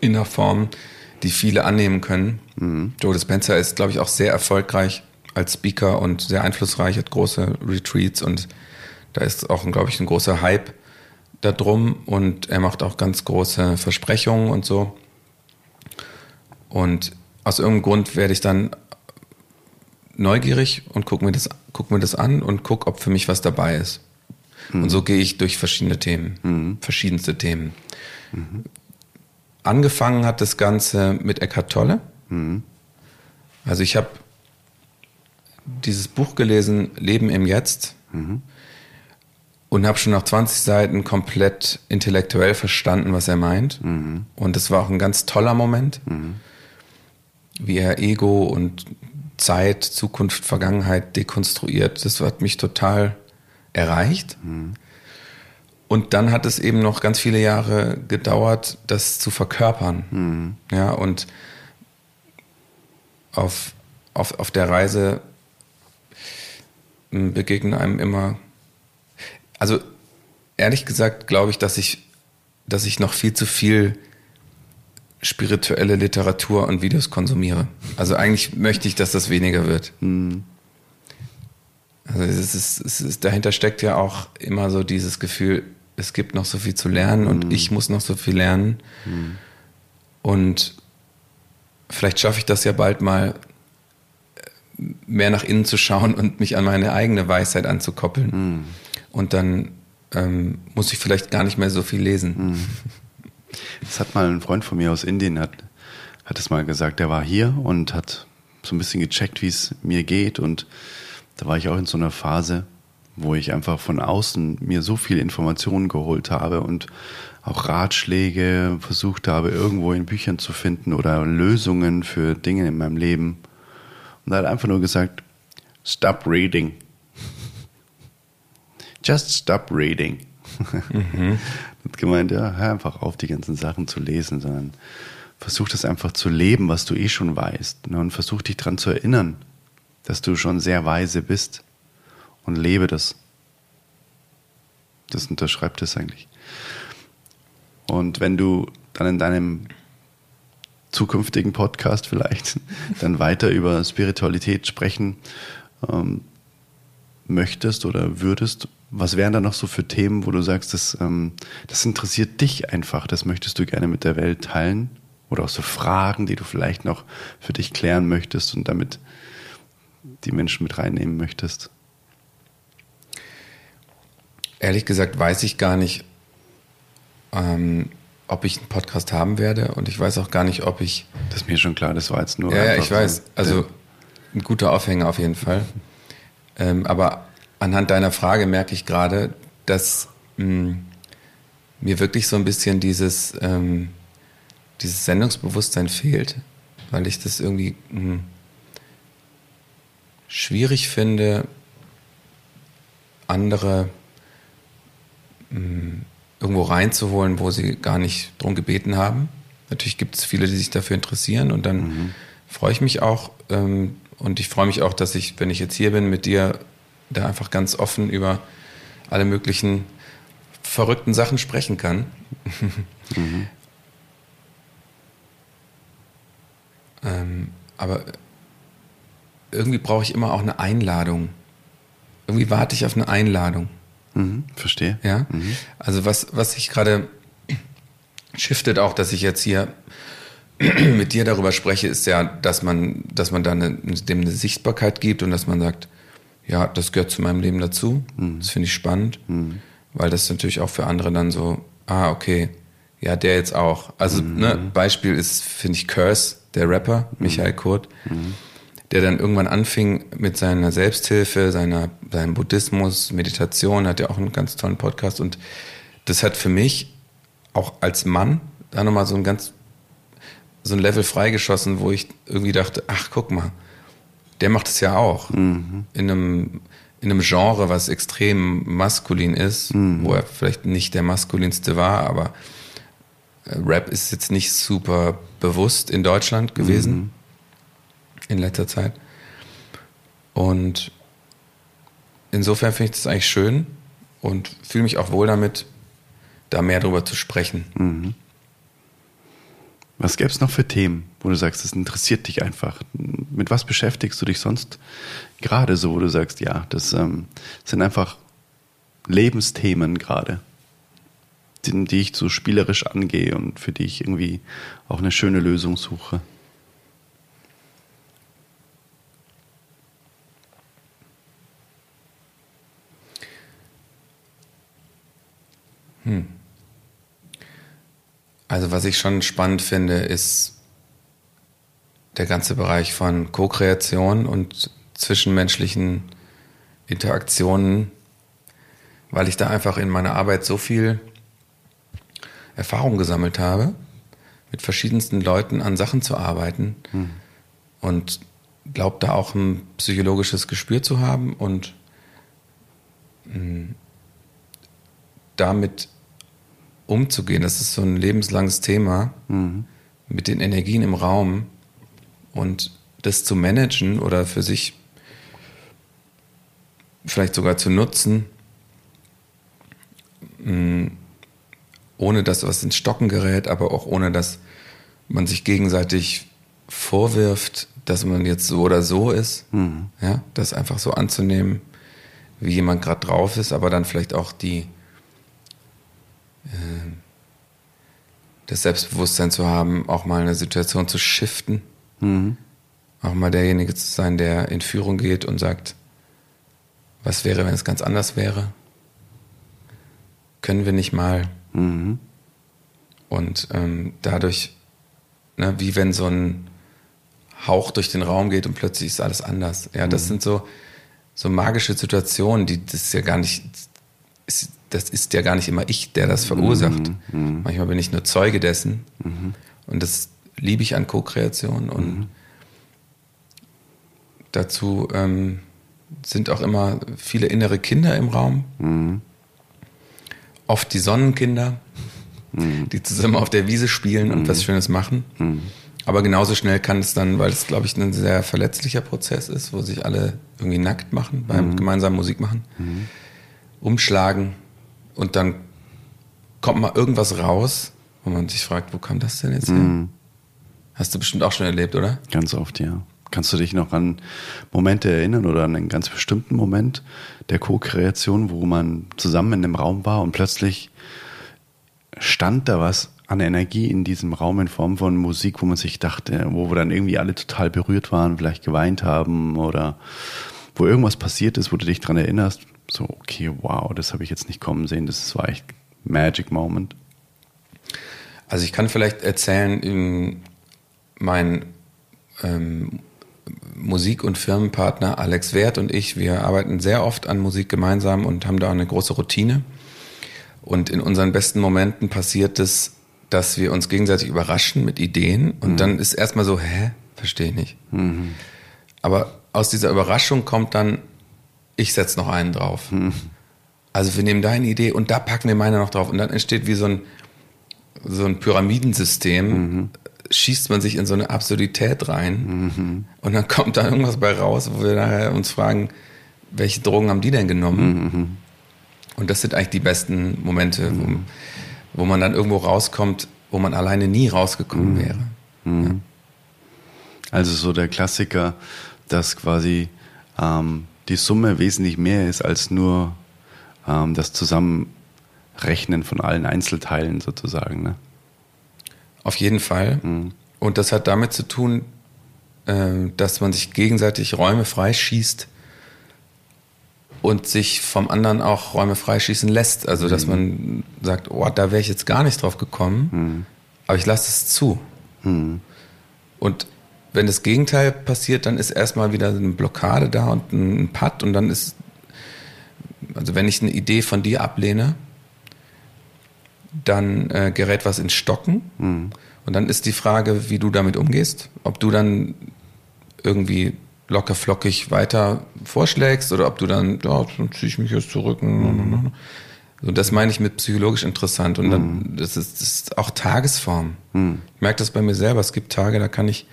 in einer Form, die viele annehmen können. Mhm. Joe Dispenza ist, glaube ich, auch sehr erfolgreich als Speaker und sehr einflussreich, hat große Retreats und da ist auch, glaube ich, ein großer Hype da drum und er macht auch ganz große Versprechungen und so. Und aus irgendeinem Grund werde ich dann neugierig und gucke mir, das, guck mir das an und gucke, ob für mich was dabei ist. Mhm. Und so gehe ich durch verschiedene Themen, mhm. verschiedenste Themen. Mhm. Angefangen hat das Ganze mit Eckhart Tolle. Mhm. Also ich habe dieses Buch gelesen, Leben im Jetzt, mhm. und habe schon nach 20 Seiten komplett intellektuell verstanden, was er meint. Mhm. Und es war auch ein ganz toller Moment, wie er Ego und Zeit, Zukunft, Vergangenheit dekonstruiert. Das hat mich total erreicht. Mhm. Und dann hat es eben noch ganz viele Jahre gedauert, das zu verkörpern. Mhm. Ja, und auf, auf, auf der Reise begegnen einem immer, also ehrlich gesagt glaube ich, dass ich, dass ich noch viel zu viel spirituelle Literatur und Videos konsumiere. Also eigentlich möchte ich, dass das weniger wird. Mhm. Also es ist, es ist, dahinter steckt ja auch immer so dieses Gefühl, es gibt noch so viel zu lernen und mhm. ich muss noch so viel lernen. Mhm. Und vielleicht schaffe ich das ja bald mal, mehr nach innen zu schauen und mich an meine eigene Weisheit anzukoppeln. Mhm. Und dann ähm, muss ich vielleicht gar nicht mehr so viel lesen. Mhm. Das hat mal ein Freund von mir aus Indien, hat, hat es mal gesagt, der war hier und hat so ein bisschen gecheckt, wie es mir geht und da war ich auch in so einer Phase, wo ich einfach von außen mir so viel Informationen geholt habe und auch Ratschläge versucht habe, irgendwo in Büchern zu finden oder Lösungen für Dinge in meinem Leben. Und er hat einfach nur gesagt, stop reading. Just stop reading. Mhm. hat gemeint, ja, hör einfach auf, die ganzen Sachen zu lesen, sondern versuch das einfach zu leben, was du eh schon weißt. Ne, und versuch dich daran zu erinnern, dass du schon sehr weise bist und lebe das. Das unterschreibt es eigentlich. Und wenn du dann in deinem zukünftigen Podcast vielleicht (laughs) dann weiter über Spiritualität sprechen ähm, möchtest oder würdest, was wären da noch so für Themen, wo du sagst, das, ähm, das interessiert dich einfach, das möchtest du gerne mit der Welt teilen? Oder auch so Fragen, die du vielleicht noch für dich klären möchtest und damit die Menschen mit reinnehmen möchtest? Ehrlich gesagt weiß ich gar nicht, ähm, ob ich einen Podcast haben werde und ich weiß auch gar nicht, ob ich. Das ist mir schon klar, das war jetzt nur. Ja, ich weiß. Also ein guter Aufhänger auf jeden Fall. Ähm, aber anhand deiner Frage merke ich gerade, dass mh, hm, mir wirklich so ein bisschen dieses, ähm, dieses Sendungsbewusstsein fehlt, weil ich das irgendwie mh, hm, schwierig finde, andere mh, hm, irgendwo reinzuholen, wo sie gar nicht drum gebeten haben. Natürlich gibt es viele, die sich dafür interessieren und dann mhm. freue ich mich auch ähm, und ich freue mich auch, dass ich, wenn ich jetzt hier bin mit dir, da einfach ganz offen über alle möglichen verrückten Sachen sprechen kann. Mhm. (laughs) ähm, aber irgendwie brauche ich immer auch eine Einladung. Irgendwie warte ich auf eine Einladung. Mhm, verstehe. Ja. Mhm. Also was, was ich gerade shiftet auch, dass ich jetzt hier (clears throat) mit dir darüber spreche, ist ja, dass man, dass man da eine, dem eine Sichtbarkeit gibt und dass man sagt, ja, das gehört zu meinem Leben dazu. Mhm. Das finde ich spannend, mhm. weil das natürlich auch für andere dann so, ah, okay, ja, der jetzt auch. Also, mhm. ne, Beispiel ist, finde ich, Curse, der Rapper, mhm. Michael Kurt. Der dann irgendwann anfing mit seiner Selbsthilfe, seiner, seinem Buddhismus, Meditation, hat ja auch einen ganz tollen Podcast und das hat für mich auch als Mann da nochmal so ein ganz, so ein Level freigeschossen, wo ich irgendwie dachte, ach, guck mal, der macht es ja auch. Mhm. In einem, in einem Genre, was extrem maskulin ist, mhm. wo er vielleicht nicht der maskulinste war, aber äh, Rap ist jetzt nicht super bewusst in Deutschland gewesen. Mhm in letzter Zeit. Und insofern finde ich das eigentlich schön und fühle mich auch wohl damit, da mehr darüber zu sprechen. Mhm. Was gäbe es noch für Themen, wo du sagst, das interessiert dich einfach? Mit was beschäftigst du dich sonst gerade so, wo du sagst, ja, das ähm, sind einfach Lebensthemen gerade, die, die ich so spielerisch angehe und für die ich irgendwie auch eine schöne Lösung suche? Hm. Also was ich schon spannend finde, ist der ganze Bereich von Co-Kreation und zwischenmenschlichen Interaktionen, weil ich da einfach in meiner Arbeit so viel Erfahrung gesammelt habe, mit verschiedensten Leuten an Sachen zu arbeiten hm. und glaube da auch ein psychologisches Gespür zu haben und mh, hm, damit umzugehen. Das ist so ein lebenslanges Thema mhm. mit den Energien im Raum und das zu managen oder für sich vielleicht sogar zu nutzen, ohne dass was ins Stocken gerät, aber auch ohne dass man sich gegenseitig vorwirft, dass man jetzt so oder so ist. Mhm. Ja, das einfach so anzunehmen, wie jemand gerade drauf ist, aber dann vielleicht auch die das Selbstbewusstsein zu haben, auch mal eine Situation zu shiften. Mhm. Auch mal derjenige zu sein, der in Führung geht und sagt, was wäre, wenn es ganz anders wäre? Können wir nicht mal? Mhm. Und ähm, dadurch, ne, wie wenn so ein Hauch durch den Raum geht und plötzlich ist alles anders. Ja, das mhm. sind so, so magische Situationen, die das ja gar nicht, ist, das ist ja gar nicht immer ich, der das verursacht. Mhm. mhm. Manchmal bin ich nur Zeuge dessen. Mhm. Und das liebe ich an Co-Kreation. Und mhm. dazu ähm, sind auch immer viele innere Kinder im Raum. Mhm. Oft die Sonnenkinder, mhm. die zusammen auf der Wiese spielen und was Schönes machen. Aber genauso schnell kann es dann, weil es, glaube ich, ein sehr verletzlicher Prozess ist, wo sich alle irgendwie nackt machen beim gemeinsamen Musik machen, umschlagen und dann kommt mal irgendwas raus, wo man sich fragt, wo kam das denn jetzt her? Mhm. Hast du bestimmt auch schon erlebt, oder? Ganz oft, ja. Kannst du dich noch an Momente erinnern oder an einen ganz bestimmten Moment der Co-Kreation, wo man zusammen in einem Raum war und plötzlich stand da was an Energie in diesem Raum in Form von Musik, wo man sich dachte, wo wir dann irgendwie alle total berührt waren, vielleicht geweint haben oder wo irgendwas passiert ist, wo du dich dran erinnerst, so, okay, wow, das habe ich jetzt nicht kommen sehen, das war echt Magic Moment. Also ich kann vielleicht erzählen, mein ähm, Musik- und Firmenpartner Alex Wert und ich, wir arbeiten sehr oft an Musik gemeinsam und haben da eine große Routine. Und in unseren besten Momenten passiert es, dass wir uns gegenseitig überraschen mit Ideen und mhm. dann ist erstmal so, hä, verstehe ich nicht. Mhm. Aber aus dieser Überraschung kommt dann, ich setze noch einen drauf. Mhm. Also wir nehmen deine Idee und da packen wir meine noch drauf und dann entsteht wie so ein, so ein Pyramidensystem, mhm. schießt man sich in so eine Absurdität rein mhm. und dann kommt da irgendwas bei raus, wo wir nachher uns fragen, welche Drogen haben die denn genommen? Mhm. Und das sind eigentlich die besten Momente, wo, mhm. wo, man dann irgendwo rauskommt, wo man alleine nie rausgekommen mhm. wäre. Mhm. Ja. Also so der Klassiker, dass quasi ähm, die Summe wesentlich mehr ist als nur ähm, das Zusammenrechnen von allen Einzelteilen sozusagen. Ne? Auf jeden Fall. Mhm. Und das hat damit zu tun, äh, dass man sich gegenseitig Räume freischießt und sich vom anderen auch Räume freischießen lässt. Also, dass mhm. man sagt, oh, da wäre ich jetzt gar nicht drauf gekommen, mhm. aber ich lasse es zu. Mhm. Und wenn das Gegenteil passiert, dann ist erstmal wieder eine Blockade da und ein Putt und dann ist, also wenn ich eine Idee von dir ablehne, dann äh, gerät was ins Stocken. Mhm. Und dann ist die Frage, wie du damit umgehst. Ob du dann irgendwie locker flockig weiter vorschlägst oder ob du dann, ja, dann ziehe ich mich jetzt zurück. Mhm. Und das meine ich mit psychologisch interessant. Und dann, mhm. das, ist, das ist auch Tagesform. Mhm. Ich merke das bei mir selber. Es gibt Tage, da kann ich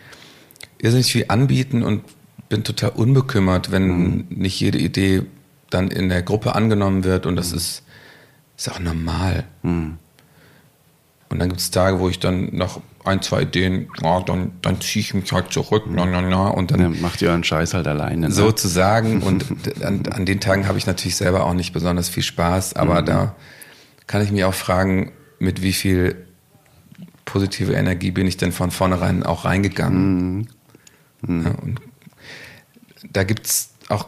irrsinnig viel anbieten und bin total unbekümmert, wenn mhm. nicht jede Idee dann in der Gruppe angenommen wird. Und das mhm. ist, ist auch normal. Mhm. Und dann gibt es Tage, wo ich dann noch ein, zwei Ideen, oh, dann, dann ziehe ich mich halt zurück, na, na, na, und dann. Ja, macht ihr euren Scheiß halt alleine. Ne? Sozusagen. (laughs) und an, an, den Tagen habe ich natürlich selber auch nicht besonders viel Spaß, aber mhm. da kann ich mich auch fragen, mit wie viel positive Energie bin ich denn von vornherein auch reingegangen. Mhm. Ja, und da gibt es auch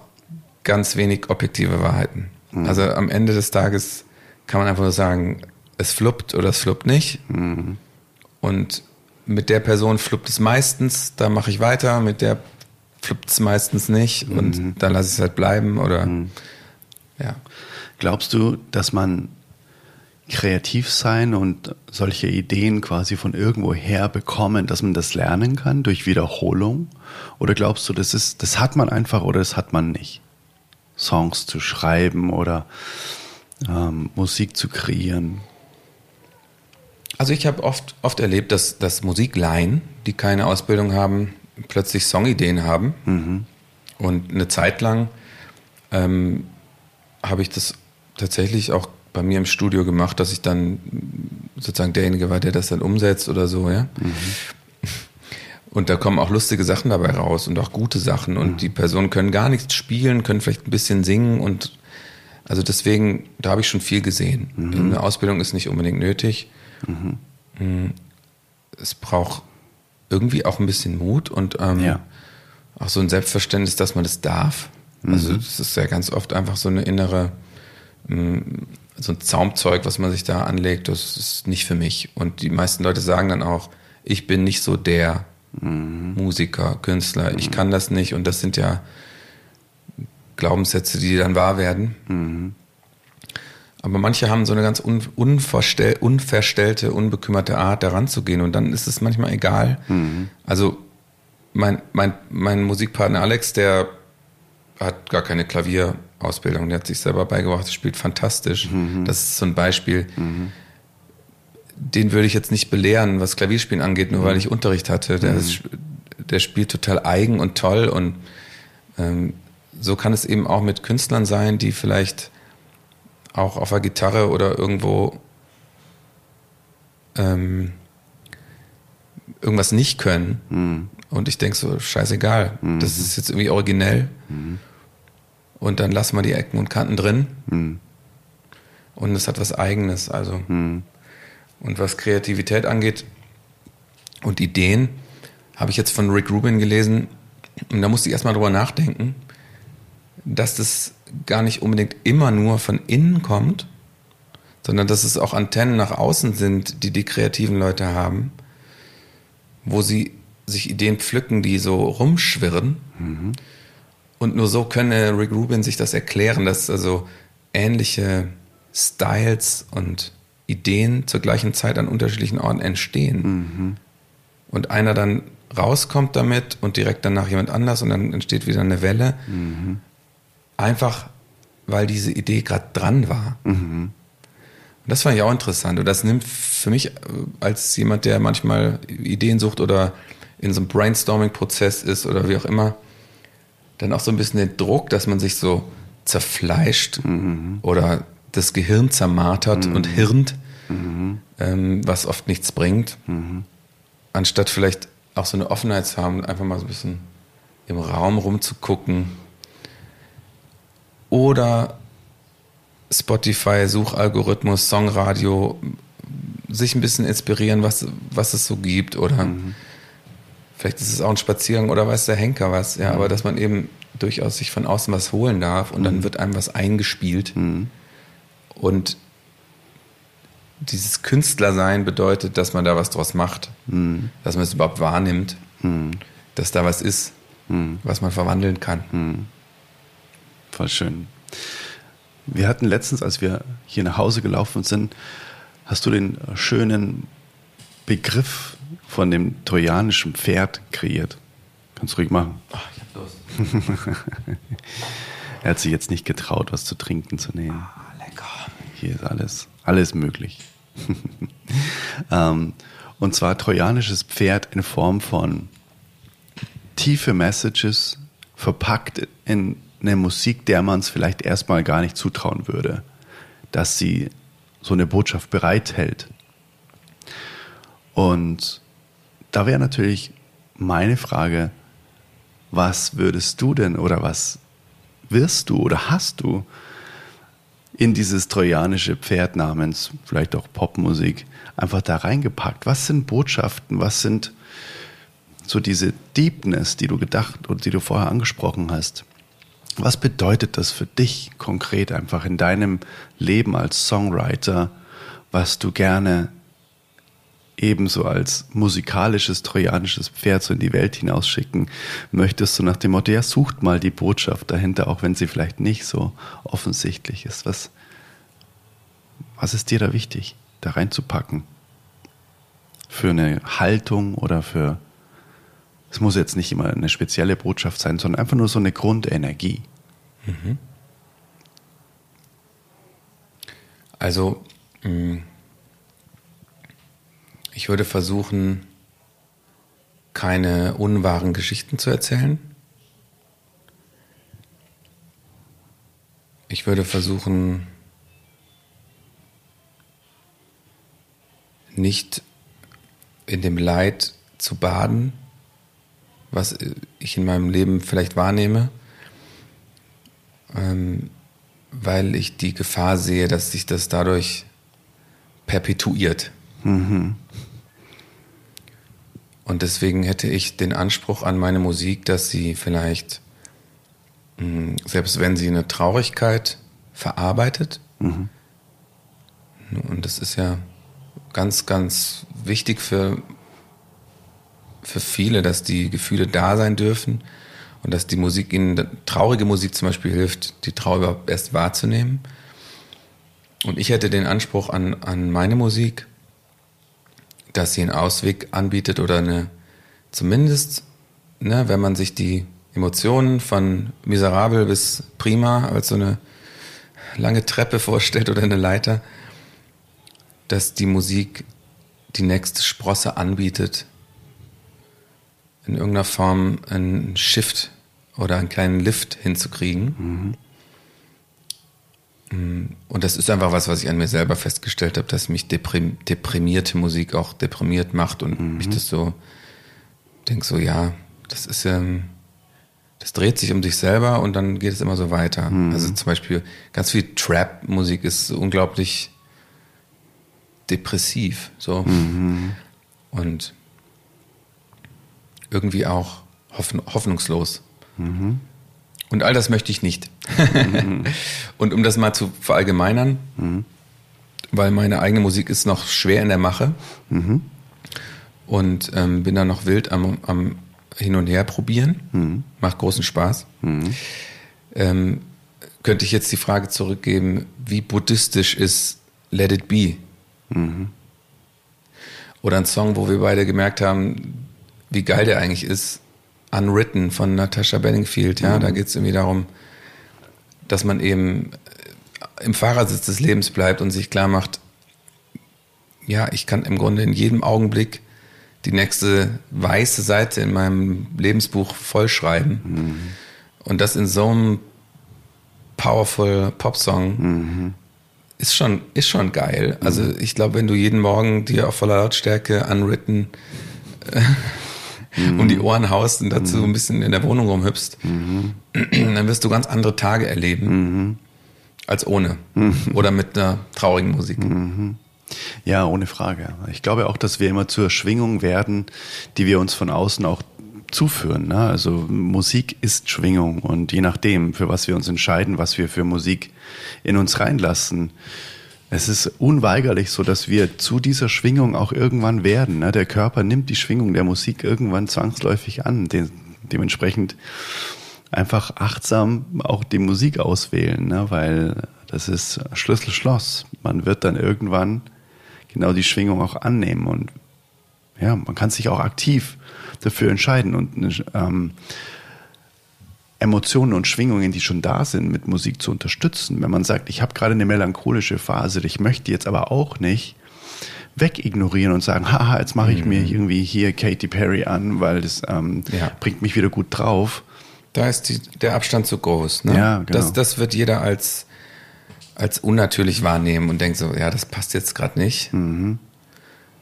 ganz wenig objektive Wahrheiten. Mhm. Also am Ende des Tages kann man einfach nur sagen, es fluppt oder es fluppt nicht. Mhm. Und mit der Person fluppt es meistens, da mache ich weiter, mit der fluppt es meistens nicht und mhm. dann lasse ich es halt bleiben oder mhm. ja. Glaubst du, dass man kreativ sein und solche Ideen quasi von irgendwo her bekommen, dass man das lernen kann durch Wiederholung? Oder glaubst du, das ist, das hat man einfach oder das hat man nicht? Songs zu schreiben oder ähm, Musik zu kreieren? Also ich habe oft, oft erlebt, dass, dass Musikleien, die keine Ausbildung haben, plötzlich Songideen haben. Mhm. Und eine Zeit lang ähm, habe ich das tatsächlich auch bei mir im Studio gemacht, dass ich dann sozusagen derjenige war, der das dann umsetzt oder so, ja. Mhm. Und da kommen auch lustige Sachen dabei raus und auch gute Sachen. Und mhm. die Personen können gar nichts spielen, können vielleicht ein bisschen singen und also deswegen, da habe ich schon viel gesehen. Mhm. Eine Ausbildung ist nicht unbedingt nötig. Mhm. Es braucht irgendwie auch ein bisschen Mut und ähm, ja. auch so ein Selbstverständnis, dass man das darf. Also mhm. Das ist ja ganz oft einfach so eine innere, ähm, so ein Zaumzeug, was man sich da anlegt, das ist nicht für mich. Und die meisten Leute sagen dann auch, ich bin nicht so der mhm. Musiker, Künstler, ich mhm. kann das nicht. Und das sind ja Glaubenssätze, die dann wahr werden. Mhm. Aber manche haben so eine ganz un unverstellte, unbekümmerte Art, daran zu gehen. Und dann ist es manchmal egal. Mhm. Also mein, mein, mein Musikpartner Alex, der hat gar keine Klavierausbildung. Der hat sich selber beigebracht, spielt fantastisch. Mhm. Das ist so ein Beispiel. Mhm. Den würde ich jetzt nicht belehren, was Klavierspielen angeht, nur weil ich Unterricht hatte. Der, mhm. ist, der spielt total eigen und toll. Und ähm, so kann es eben auch mit Künstlern sein, die vielleicht auch auf der Gitarre oder irgendwo ähm, irgendwas nicht können. Mhm. Und ich denke so, scheißegal, mhm. das ist jetzt irgendwie originell. Und dann lassen wir die Ecken und Kanten drin. Mhm. Und es hat was Eigenes. Also. Mhm. Und was Kreativität angeht und Ideen, habe ich jetzt von Rick Rubin gelesen. Und da musste ich erstmal drüber nachdenken, dass das gar nicht unbedingt immer nur von innen kommt, sondern dass es auch Antennen nach außen sind, die die kreativen Leute haben, wo sie sich Ideen pflücken, die so rumschwirren. Mhm. Und nur so könne Rick Rubin sich das erklären, dass also ähnliche Styles und Ideen zur gleichen Zeit an unterschiedlichen Orten entstehen. Mhm. Und einer dann rauskommt damit und direkt danach jemand anders und dann entsteht wieder eine Welle. Mhm. Einfach, weil diese Idee gerade dran war. Mhm. Und das fand ich auch interessant. Und das nimmt für mich äh, als jemand, der manchmal Ideen sucht oder in so einem Brainstorming-Prozess ist oder wie auch immer, dann auch so ein bisschen den Druck, dass man sich so zerfleischt mhm. oder das Gehirn zermartert mhm. und hirnt, mhm. ähm, was oft nichts bringt, mhm. anstatt vielleicht auch so eine Offenheit zu haben, einfach mal so ein bisschen im Raum rumzugucken oder Spotify, Suchalgorithmus, Songradio, sich ein bisschen inspirieren, was, was es so gibt oder mhm. Vielleicht ist es auch ein Spaziergang oder weiß der Henker was, ja, mhm. aber dass man eben durchaus sich von außen was holen darf und mhm. dann wird einem was eingespielt mhm. und dieses Künstlersein bedeutet, dass man da was draus macht, mhm. dass man es überhaupt wahrnimmt, mhm. dass da was ist, was man verwandeln kann. Voll schön. Wir hatten letztens, als wir hier nach Hause gelaufen sind, hast du den schönen Begriff von dem trojanischen Pferd kreiert. Kannst du ruhig machen. Ach, ich hab Durst. (laughs) er hat sich jetzt nicht getraut, was zu trinken zu nehmen. Ah, lecker. Hier ist alles, alles möglich. (laughs) ähm, und zwar trojanisches Pferd in Form von tiefe Messages verpackt in eine Musik, der man es vielleicht erstmal gar nicht zutrauen würde, dass sie so eine Botschaft bereithält. Und da wäre natürlich meine Frage, was würdest du denn oder was wirst du oder hast du in dieses trojanische Pferd namens vielleicht auch Popmusik einfach da reingepackt? Was sind Botschaften? Was sind so diese Deepness, die du gedacht oder die du vorher angesprochen hast? Was bedeutet das für dich konkret einfach in deinem Leben als Songwriter, was du gerne ebenso als musikalisches trojanisches Pferd so in die Welt hinausschicken möchtest, so nach dem Motto, ja, sucht mal die Botschaft dahinter, auch wenn sie vielleicht nicht so offensichtlich ist. Was, was ist dir da wichtig, da reinzupacken? Für eine Haltung oder für es muss jetzt nicht immer eine spezielle Botschaft sein, sondern einfach nur so eine Grundenergie. Mhm. Also, mm, ich würde versuchen, keine unwahren Geschichten zu erzählen. Ich würde versuchen, nicht in dem Leid zu baden, was ich in meinem Leben vielleicht wahrnehme, ähm, weil ich die Gefahr sehe, dass sich das dadurch perpetuiert. Mhm. Und deswegen hätte ich den Anspruch an meine Musik, dass sie vielleicht, mh, hm, selbst wenn sie eine Traurigkeit verarbeitet, mhm. und das ist ja ganz, ganz wichtig für für viele, dass die Gefühle da sein dürfen und dass die Musik ihnen, traurige Musik zum Beispiel hilft, die Trauer überhaupt erst wahrzunehmen. Und ich hätte den Anspruch an, an meine Musik, dass sie einen Ausweg anbietet oder eine, zumindest, ne, wenn man sich die Emotionen von miserabel bis prima als so eine lange Treppe vorstellt oder eine Leiter, dass die Musik die nächste Sprosse anbietet, in irgendeiner Form einen Shift oder einen kleinen Lift hinzukriegen. Mm, und das ist einfach was, was ich an mir selber festgestellt habe, dass mich deprim deprimierte Musik auch deprimiert macht und mhm. mich das so denke so, ja, das ist ähm, das dreht sich um sich selber und dann geht es immer so weiter. Mhm. Also zum Beispiel ganz viel Trap-Musik ist unglaublich depressiv, so mhm. und irgendwie auch hoffnungslos. Mhm. Und all das möchte ich nicht. Mhm. (laughs) und um das mal zu verallgemeinern, mhm. weil meine eigene Musik ist noch schwer in der Mache mhm. und ähm, bin da noch wild am, am Hin und Her probieren. Mhm. Macht großen Spaß. Mhm. Ähm, könnte ich jetzt die Frage zurückgeben, wie buddhistisch ist Let It Be? Mhm. Oder ein Song, wo wir beide gemerkt haben, wie geil der eigentlich ist, Unwritten von Natasha Benningfield. Ja, mhm. da geht es irgendwie darum, dass man eben äh, im Fahrersitz des Lebens bleibt und sich klar macht, ja, ich kann im Grunde in jedem Augenblick die nächste weiße Seite in meinem Lebensbuch vollschreiben. Mhm. Und das in so einem powerful Popsong mhm. ist schon, ist schon geil. Also mhm. ich glaube, wenn du jeden Morgen dir auf voller Lautstärke Unwritten äh, mhm. um die Ohren haust und dazu mhm. ein bisschen in der Wohnung rumhüpfst, mhm. dann wirst du ganz andere Tage erleben mhm. als ohne. Mhm. Oder mit einer traurigen Musik. Mhm. Ja, ohne Frage. Ich glaube auch, dass wir immer zur Schwingung werden, die wir uns von außen auch zuführen. Ne? Also Musik ist Schwingung und je nachdem, für was wir uns entscheiden, was wir für Musik in uns reinlassen, es ist unweigerlich so, dass wir zu dieser Schwingung auch irgendwann werden. Ne? Der Körper nimmt die Schwingung der Musik irgendwann zwangsläufig an. De dementsprechend einfach achtsam auch die Musik auswählen, ne? weil das ist Schlüssel-Schloss. Man wird dann irgendwann genau die Schwingung auch annehmen und ja, man kann sich auch aktiv dafür entscheiden und ähm, Emotionen und Schwingungen, die schon da sind, mit Musik zu unterstützen. Wenn man sagt, ich habe gerade eine melancholische Phase, ich möchte jetzt aber auch nicht wegignorieren und sagen, haha, jetzt mache ich mhm. mir irgendwie hier Katy Perry an, weil das ähm, ja. bringt mich wieder gut drauf. Da ist die, der Abstand zu groß. Ne? Ja, genau. das, das wird jeder als, als unnatürlich wahrnehmen und denkt so, ja, das passt jetzt gerade nicht. Mhm.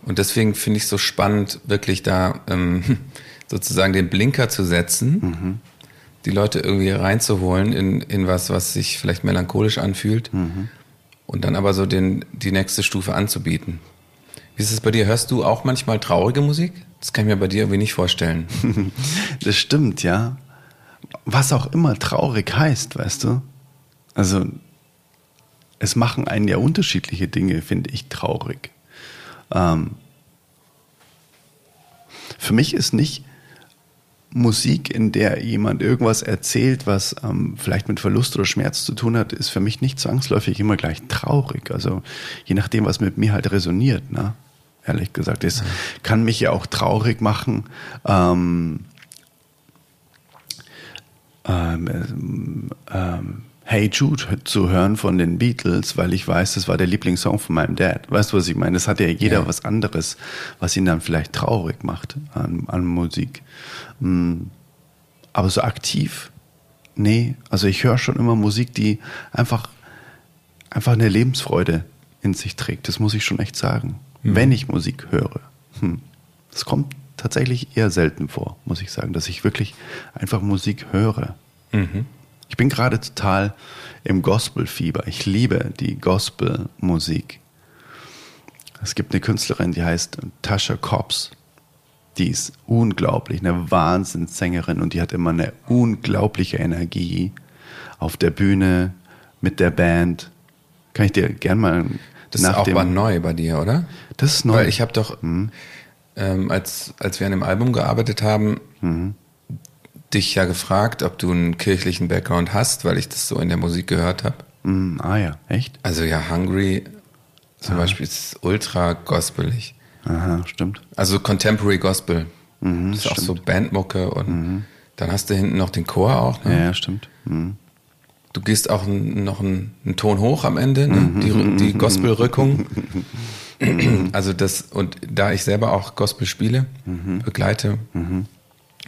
Und deswegen finde ich es so spannend, wirklich da ähm, (laughs) sozusagen den Blinker zu setzen. Mhm die Leute irgendwie reinzuholen in, in was, was sich vielleicht melancholisch anfühlt mhm. und dann aber so den, die nächste Stufe anzubieten. Wie ist es bei dir? Hörst du auch manchmal traurige Musik? Das kann ich mir bei dir irgendwie nicht vorstellen. (laughs) das stimmt, ja. Was auch immer traurig heißt, weißt du? Also, es machen einen ja unterschiedliche Dinge, finde ich, traurig. Ähm, für mich ist nicht Musik, in der jemand irgendwas erzählt, was ähm, vielleicht mit Verlust oder Schmerz zu tun hat, ist für mich nicht zwangsläufig immer gleich traurig. Also je nachdem, was mit mir halt resoniert, ne? ehrlich gesagt. Es ja. kann mich ja auch traurig machen. Ähm, ähm, ähm Hey Jude zu hören von den Beatles, weil ich weiß, das war der Lieblingssong von meinem Dad. Weißt du, was ich meine? Das hat ja jeder ja. was anderes, was ihn dann vielleicht traurig macht an, an Musik. Mm. Aber so aktiv, nee. Also ich höre schon immer Musik, die einfach, einfach eine Lebensfreude in sich trägt. Das muss ich schon echt sagen. Mhm. Wenn ich Musik höre. Hm. Das kommt tatsächlich eher selten vor, muss ich sagen, dass ich wirklich einfach Musik höre. Mhm. Ich bin gerade total im Gospel-Fieber. Ich liebe die Gospel-Musik. Es gibt eine Künstlerin, die heißt Tasha Cobbs. Die ist unglaublich, eine Wahnsinnssängerin und die hat immer eine unglaubliche Energie auf der Bühne, mit der Band. Kann ich dir gern mal. Das ist auch mal neu bei dir, oder? Das ist neu. Weil ich habe doch, mhm. ähm, als, als wir an dem Album gearbeitet haben, mhm dich ja gefragt, ob du einen kirchlichen Background hast, weil ich das so in der Musik gehört habe. Mm, ah ja, echt? Also ja, Hungry zum Aha. Beispiel ist ultra gospelig. Aha, stimmt. Also Contemporary Gospel. Mhm, das ist stimmt. auch so Bandmucke und mhm. dann hast du hinten noch den Chor auch. Ne? Ja, ja, stimmt. Mhm. Du gehst auch noch einen, einen Ton hoch am Ende, ne? Mhm. die, die (laughs) Gospelrückung. (laughs) also das, und da ich selber auch Gospel spiele, mhm. begleite mhm.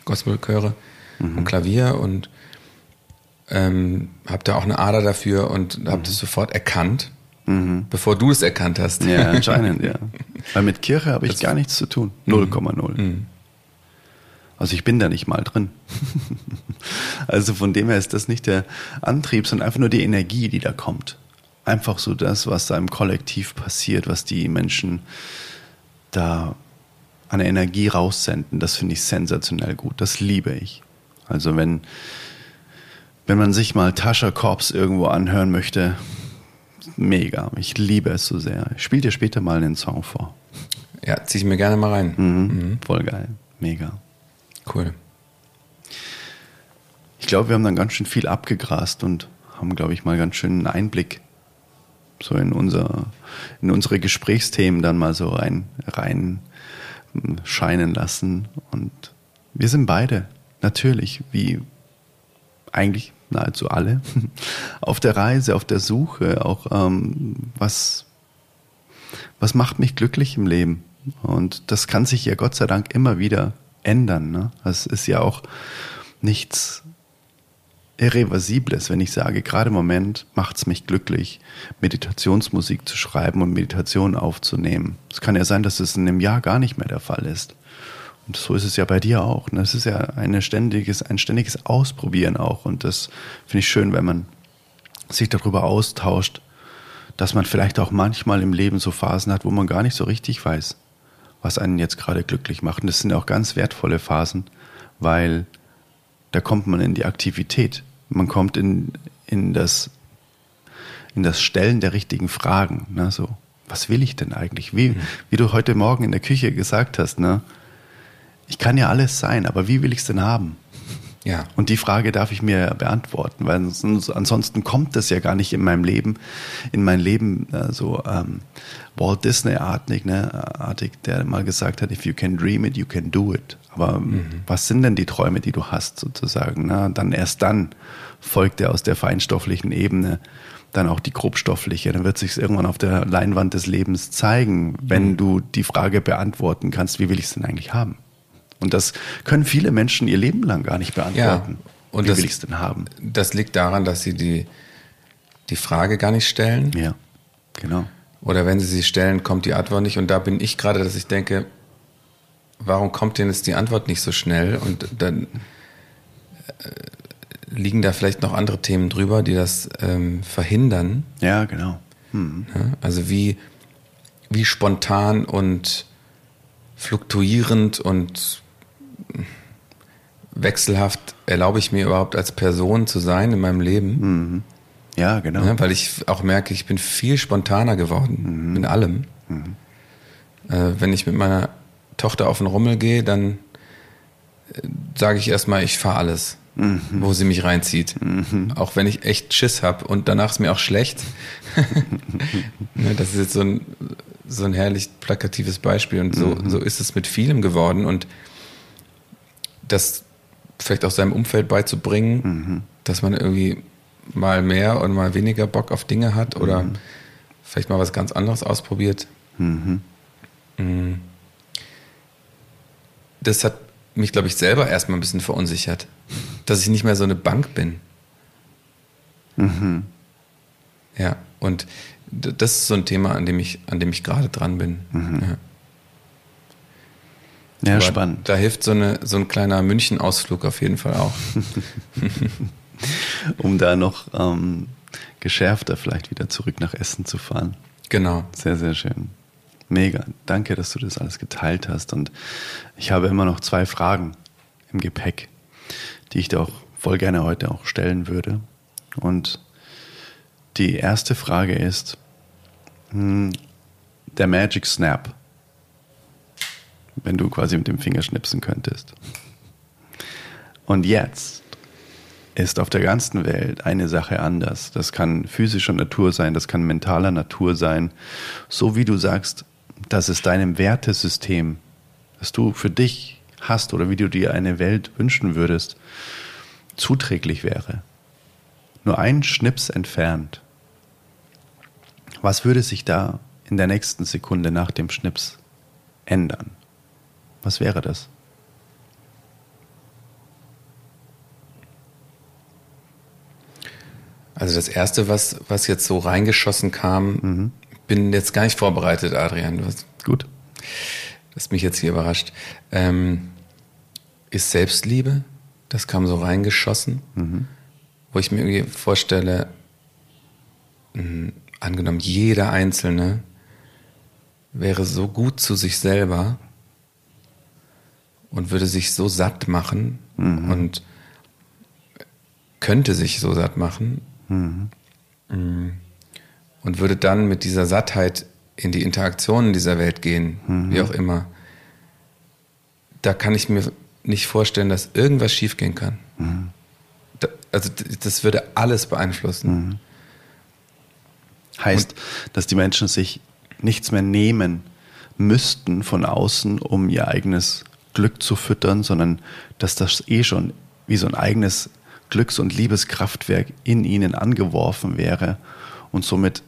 Gospelchöre, mhm. und Klavier und ähm, habe da auch eine Ader dafür und habe Mhm. das sofort erkannt, bevor du es erkannt hast. Ja, (laughs) anscheinend, ja. Weil mit Kirche habe ich gar nichts zu tun. 0,0. Mhm. Also ich bin da nicht mal drin. (laughs) also von dem her ist das nicht der Antrieb, sondern einfach nur die Energie, die da kommt. Einfach so das, was da im Kollektiv passiert, was die Menschen da an Energie raussenden, das finde ich sensationell gut. Das liebe ich. Also wenn, wenn man sich mal Tascha Korps irgendwo anhören möchte, mega. Ich liebe es so sehr. Ich spiele dir später mal einen Song vor. Ja, zieh ich mir gerne mal rein. Mhm. Voll geil. Mega. Cool. Ich glaube, wir haben dann ganz schön viel abgegrast und haben, glaube ich, mal ganz schön einen Einblick so in unser, in unsere Gesprächsthemen dann mal so rein, rein hm, scheinen lassen. Und wir sind beide natürlich, wie eigentlich nahezu alle, (laughs) auf der Reise, auf der Suche, auch ähm, was, was macht mich glücklich im Leben? Und das kann sich ja Gott sei Dank immer wieder ändern. Ne? Das ist ja auch nichts Irreversibles, wenn ich sage, gerade im Moment macht es mich glücklich, Meditationsmusik zu schreiben und Meditation aufzunehmen. Es kann ja sein, dass es in einem Jahr gar nicht mehr der Fall ist. Und so ist es ja bei dir auch. Ne? Es ist ja eine ständiges, ein ständiges Ausprobieren auch. Und das finde ich schön, wenn man sich darüber austauscht, dass man vielleicht auch manchmal im Leben so Phasen hat, wo man gar nicht so richtig weiß, was einen jetzt gerade glücklich macht. Und das sind auch ganz wertvolle Phasen, weil da kommt man in die Aktivität. Man kommt in, in, das, in das Stellen der richtigen Fragen. Ne? So, was will ich denn eigentlich? Wie, wie du heute Morgen in der Küche gesagt hast, ne? Ich kann ja alles sein, aber wie will ich es denn haben? Ja. Und die Frage darf ich mir beantworten, weil sonst- ansonsten kommt das ja gar nicht in meinem Leben, in mein Leben äh, so ähm, Walt Disney-artig, ne, artig, der mal gesagt hat, if you can dream it, you can do it. Aber ähm, was sind denn die Träume, die du hast sozusagen? Ne? Dann erst dann folgt er aus der feinstofflichen Ebene dann auch die grobstoffliche. Dann wird sich irgendwann auf der Leinwand des Lebens zeigen, wenn du die Frage beantworten kannst, wie will ich es denn eigentlich haben? Und das können viele Menschen ihr Leben lang gar nicht beantworten. und Wie das- will ich es denn haben? Das liegt daran, dass sie die, die Frage gar nicht stellen. Ja, genau. Oder wenn sie sie stellen, kommt die Antwort nicht. Und da bin ich gerade, dass ich denke, warum kommt denn jetzt die Antwort nicht so schnell? Und dann äh, liegen da vielleicht noch andere Themen drüber, die das ähm, verhindern. Ja, genau. Hm. Ja? Also wie, wie spontan und fluktuierend und wechselhaft erlaube ich mir überhaupt als Person zu sein in meinem Leben. Ja, genau. Ja, weil ich auch merke, ich bin viel spontaner geworden in allem. Äh, wenn ich mit meiner Tochter auf den Rummel gehe, dann äh, sage ich erstmal, ich fahre alles, wo sie mich reinzieht. Auch wenn ich echt Schiss habe und danach ist mir auch schlecht. (laughs) Ne, das ist jetzt so ein, so ein herrlich plakatives Beispiel und so, so ist es mit vielem geworden und das vielleicht auch seinem Umfeld beizubringen, dass man irgendwie mal mehr und mal weniger Bock auf Dinge hat oder vielleicht mal was ganz anderes ausprobiert. Mm. Das hat mich, glaube ich, selber erstmal ein bisschen verunsichert, dass ich nicht mehr so eine Bank bin. Ja, und das ist so ein Thema, an dem ich, an dem ich gerade dran bin. Ja. Ja, Aber spannend. Da hilft so, eine, so ein kleiner München-Ausflug auf jeden Fall auch. (laughs) Um da noch ähm, geschärfter vielleicht wieder zurück nach Essen zu fahren. Genau. Sehr, sehr schön. Mega. Danke, dass du das alles geteilt hast. Und ich habe immer noch zwei Fragen im Gepäck, die ich dir auch voll gerne heute auch stellen würde. Und die erste Frage ist, hm, der Magic Snap, wenn du quasi mit dem Finger schnipsen könntest. Und jetzt ist auf der ganzen Welt eine Sache anders. Das kann physischer Natur sein, das kann mentaler Natur sein. So wie du sagst, dass es deinem Wertesystem, das du für dich hast oder wie du dir eine Welt wünschen würdest, zuträglich wäre. Nur ein Schnips entfernt. Was würde sich da in der nächsten Sekunde nach dem Schnips ändern? Was wäre das? Also das erste, was, was jetzt so reingeschossen kam, mhm. bin jetzt gar nicht vorbereitet, Adrian. Du hast, Gut. Das mich jetzt hier überrascht. Ähm, ist Selbstliebe. Das kam so reingeschossen, mhm. wo ich mir irgendwie vorstelle, mh, hm, angenommen, jeder Einzelne wäre so gut zu sich selber und würde sich so satt machen mhm. und könnte sich so satt machen mhm. und würde dann mit dieser Sattheit in die Interaktionen dieser Welt gehen, mhm. wie auch immer. Da kann ich mir nicht vorstellen, dass irgendwas schiefgehen kann. Mhm. Da, also das würde alles beeinflussen. Mhm. Heißt, und, dass die Menschen sich nichts mehr nehmen müssten von außen, um ihr eigenes Glück zu füttern, sondern dass das eh schon wie so ein eigenes Glücks- und Liebeskraftwerk in ihnen angeworfen wäre und somit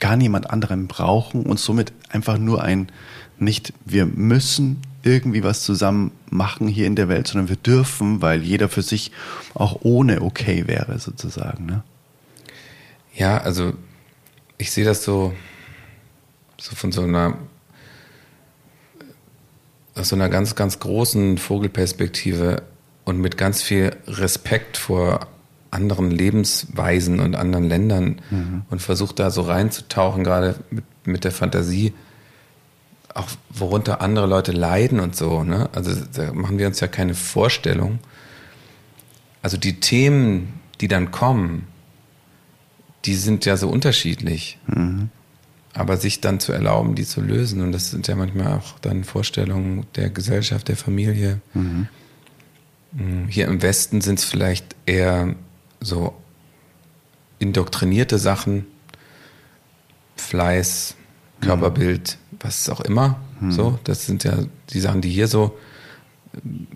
gar niemand anderen brauchen und somit einfach nur ein nicht wir müssen irgendwie was zusammen machen hier in der Welt, sondern wir dürfen, weil jeder für sich auch ohne okay wäre sozusagen. Ne? Ja, also ich sehe das so, so von so einer aus so einer ganz, ganz großen Vogelperspektive und mit ganz viel Respekt vor anderen Lebensweisen und anderen Ländern mhm. und versucht da so reinzutauchen, gerade mit, mit der Fantasie, auch worunter andere Leute leiden und so. Ne? Also da machen wir uns ja keine Vorstellung. Also die Themen, die dann kommen, die sind ja so unterschiedlich. Mhm. Aber sich dann zu erlauben, die zu lösen, und das sind ja manchmal auch dann Vorstellungen der Gesellschaft, der Familie. Mhm. Hier im Westen sind es vielleicht eher so indoktrinierte Sachen, Fleiß, Körperbild, mhm. was auch immer. Mhm. So, das sind ja die Sachen, die hier so ähm,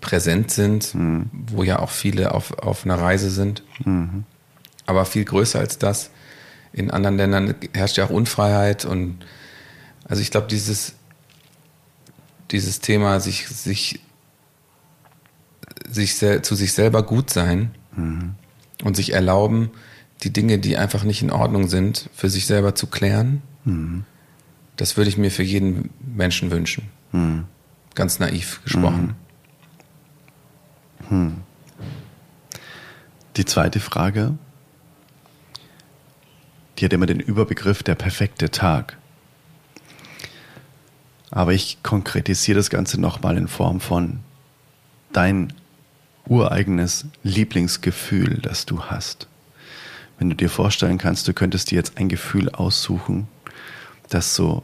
präsent sind, mhm. wo ja auch viele auf, auf einer Reise sind. Mhm. Aber viel größer als das in anderen Ländern herrscht ja auch Unfreiheit und also ich glaube, dieses, dieses Thema, sich, sich, sich zu sich selber gut sein mhm. und sich erlauben, die Dinge, die einfach nicht in Ordnung sind, für sich selber zu klären, mhm. das würde ich mir für jeden Menschen wünschen. Mhm. Ganz naiv gesprochen. Mhm. Hm. Die zweite Frage, die hat immer den Überbegriff der perfekte Tag. Aber ich konkretisiere das Ganze nochmal in Form von dein ureigenes Lieblingsgefühl, das du hast. Wenn du dir vorstellen kannst, du könntest dir jetzt ein Gefühl aussuchen, das so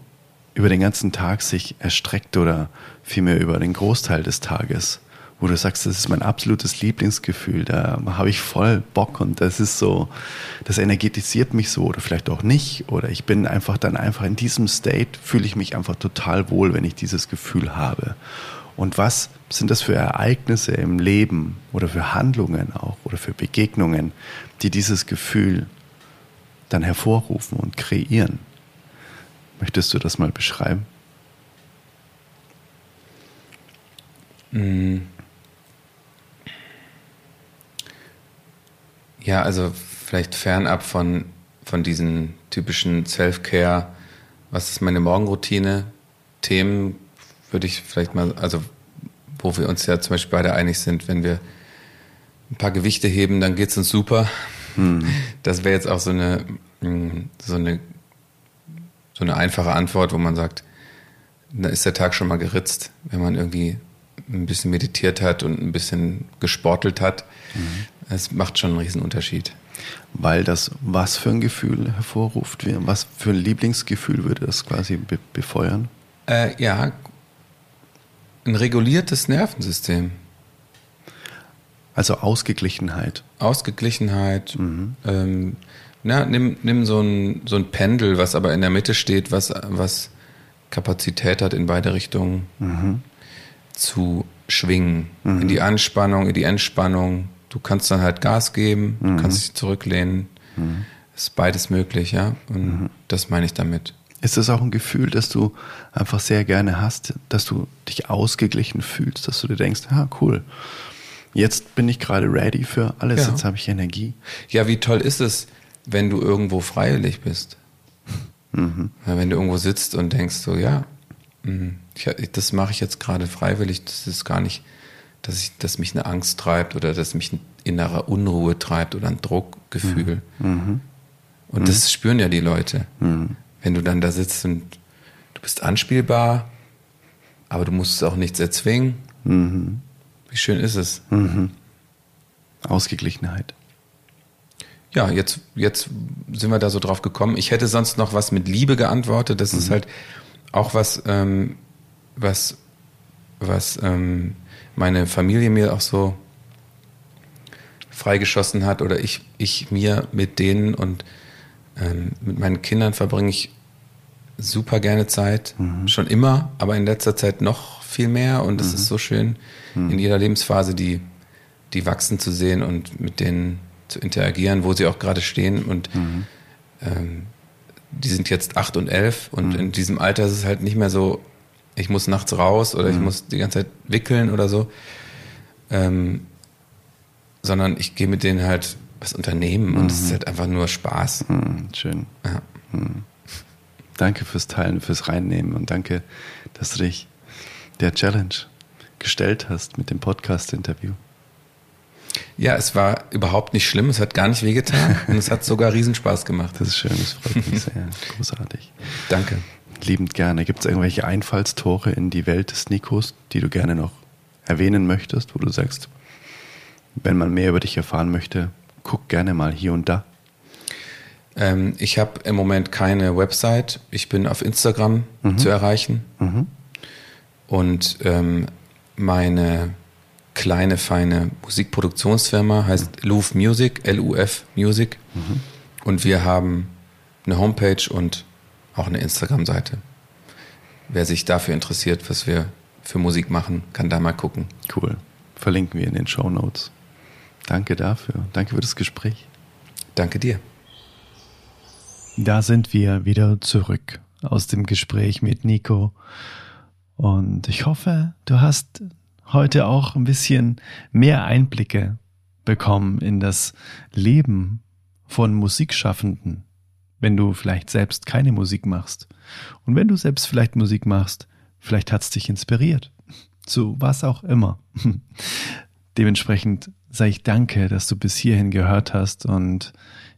über den ganzen Tag sich erstreckt oder vielmehr über den Großteil des Tages wo du sagst, das ist mein absolutes Lieblingsgefühl, da habe ich voll Bock und das ist so, das energetisiert mich so oder vielleicht auch nicht oder ich bin einfach dann einfach in diesem State, fühle ich mich einfach total wohl, wenn ich dieses Gefühl habe. Und was sind das für Ereignisse im Leben oder für Handlungen auch oder für Begegnungen, die dieses Gefühl dann hervorrufen und kreieren? Möchtest du das mal beschreiben? Mm. Ja, also vielleicht fernab von, von diesen typischen Self-Care, was ist meine Morgenroutine, Themen würde ich vielleicht mal, also wo wir uns ja zum Beispiel beide einig sind, wenn wir ein paar Gewichte heben, dann geht es uns super. Hm. (laughs) Das wäre jetzt auch so eine, hm, so eine, so eine einfache Antwort, wo man sagt, da ist der Tag schon mal geritzt, wenn man irgendwie ein bisschen meditiert hat und ein bisschen gesportelt hat. Mhm. Es macht schon einen riesen Unterschied. Weil das was für ein Gefühl hervorruft? Was für ein Lieblingsgefühl würde das quasi be befeuern? Äh, ja, ein reguliertes Nervensystem. Also Ausgeglichenheit. Ausgeglichenheit. Mhm. Ähm, na, nimm, nimm so, ein, so ein Pendel, was aber in der Mitte steht, was, was Kapazität hat in beide Richtungen mhm. zu schwingen. Mhm. In die Anspannung, in die Entspannung, du kannst dann halt Gas geben, mhm. du kannst dich zurücklehnen. Mhm. Ist beides möglich, ja. Und mhm. das meine ich damit. Ist das auch ein Gefühl, das du einfach sehr gerne hast, dass du dich ausgeglichen fühlst, dass du dir denkst, ah, cool, Jetzt bin ich gerade ready für alles, Ja. jetzt habe ich Energie. Ja, wie toll ist es, wenn du irgendwo freiwillig bist? Ja, wenn du irgendwo sitzt und denkst so, ja, mh, ich, das mache ich jetzt gerade freiwillig, das ist gar nicht, dass, ich, dass mich eine Angst treibt oder dass mich eine innere Unruhe treibt oder ein Druckgefühl. Und das spüren ja die Leute. Wenn du dann da sitzt und du bist anspielbar, aber du musst auch nichts erzwingen. Wie schön ist es? Ausgeglichenheit. Ja, jetzt, jetzt sind wir da so drauf gekommen. Ich hätte sonst noch was mit Liebe geantwortet. Das ist halt auch was, ähm, was, was ähm, meine Familie mir auch so freigeschossen hat oder ich, ich mir mit denen und ähm, mit meinen Kindern verbringe ich super gerne Zeit. Schon immer, aber in letzter Zeit noch viel mehr und es ist so schön, in jeder Lebensphase die, die wachsen zu sehen und mit denen zu interagieren, wo sie auch gerade stehen und ähm, die sind jetzt acht und elf und in diesem Alter ist es halt nicht mehr so, ich muss nachts raus oder ich muss die ganze Zeit wickeln oder so, ähm, sondern ich gehe mit denen halt was unternehmen und es ist halt einfach nur Spaß. Hm, schön. Ja. Danke fürs Teilen, fürs Reinnehmen und danke, dass du dich der Challenge gestellt hast mit dem Podcast-Interview. Ja, es war überhaupt nicht schlimm, es hat gar nicht wehgetan (laughs) und es hat sogar Riesenspaß gemacht. Das ist schön, das freut mich sehr. (laughs) Großartig. Danke. Liebend gerne. Gibt es irgendwelche Einfallstore in die Welt des Nikos, die du gerne noch erwähnen möchtest, wo du sagst, wenn man mehr über dich erfahren möchte, guck gerne mal hier und da. Ähm, ich habe im Moment keine Website. Ich bin auf Instagram zu erreichen. Und ähm, meine kleine, feine Musikproduktionsfirma heißt Luf Music, L-U-F Music. Und wir haben eine Homepage und auch eine Instagram-Seite. Wer sich dafür interessiert, was wir für Musik machen, kann da mal gucken. Cool. Verlinken wir in den Show Notes. Danke dafür. Danke für das Gespräch. Danke dir. Da sind wir wieder zurück aus dem Gespräch mit Nico. Und ich hoffe, du hast heute auch ein bisschen mehr Einblicke bekommen in das Leben von Musikschaffenden, wenn du vielleicht selbst keine Musik machst. Und wenn du selbst vielleicht Musik machst, vielleicht hat's dich inspiriert. Zu was auch immer. (laughs) Dementsprechend sage ich danke, dass du bis hierhin gehört hast und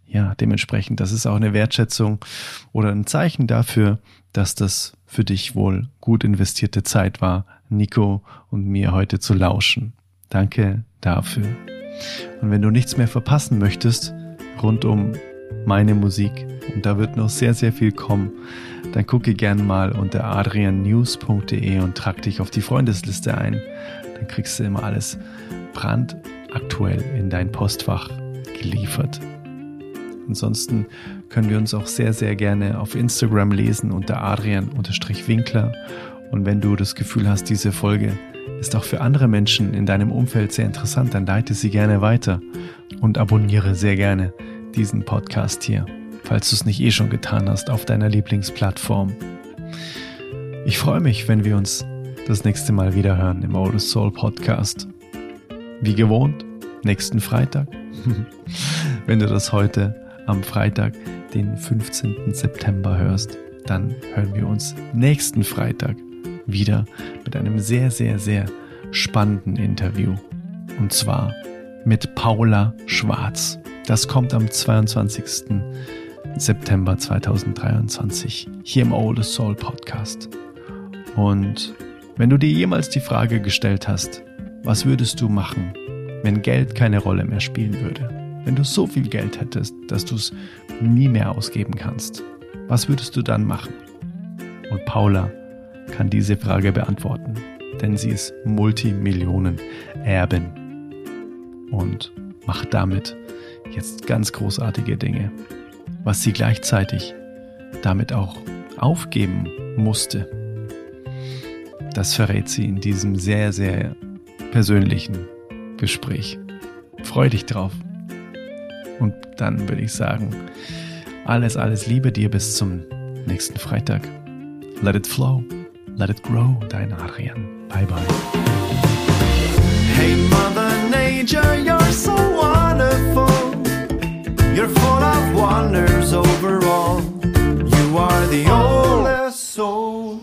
ja, dementsprechend, das ist auch eine Wertschätzung oder ein Zeichen dafür, dass das für dich wohl gut investierte Zeit war, Nico und mir heute zu lauschen. Danke dafür. Und wenn du nichts mehr verpassen möchtest rund um meine Musik, und da wird noch sehr, sehr viel kommen, dann gucke gern mal unter adriannews.de und trag dich auf die Freundesliste ein. Dann kriegst du immer alles brandaktuell in dein Postfach geliefert. Ansonsten können wir uns auch sehr, sehr gerne auf Instagram lesen unter Adrian-Winkler. Und wenn du das Gefühl hast, diese Folge ist auch für andere Menschen in deinem Umfeld sehr interessant, dann leite sie gerne weiter und abonniere sehr gerne diesen Podcast hier, falls du es nicht eh schon getan hast, auf deiner Lieblingsplattform. Ich freue mich, wenn wir uns das nächste Mal wieder hören im Old Soul Podcast. Wie gewohnt, nächsten Freitag. (laughs) wenn du das heute am Freitag, den 15. September hörst, dann hören wir uns nächsten Freitag wieder mit einem sehr, sehr, sehr spannenden Interview. Und zwar mit Paula Schwarz. Das kommt am 22. September 2023 hier im Old Soul Podcast. Und wenn du dir jemals die Frage gestellt hast, was würdest du machen, wenn Geld keine Rolle mehr spielen würde? Wenn du so viel Geld hättest, dass du es nie mehr ausgeben kannst, was würdest du dann machen? Und Paula kann diese Frage beantworten, denn sie ist Multimillionen-Erbin und macht damit jetzt ganz großartige Dinge, was sie gleichzeitig damit auch aufgeben musste. Das verrät sie in diesem sehr, sehr persönlichen Gespräch. Freu dich drauf. Und dann würde ich sagen, alles, alles Liebe dir bis zum nächsten Freitag. Let it flow, let it grow, dein Arian. Bye bye. Hey Mother Nature, you're so You're full of wonders overall. You are the oldest soul.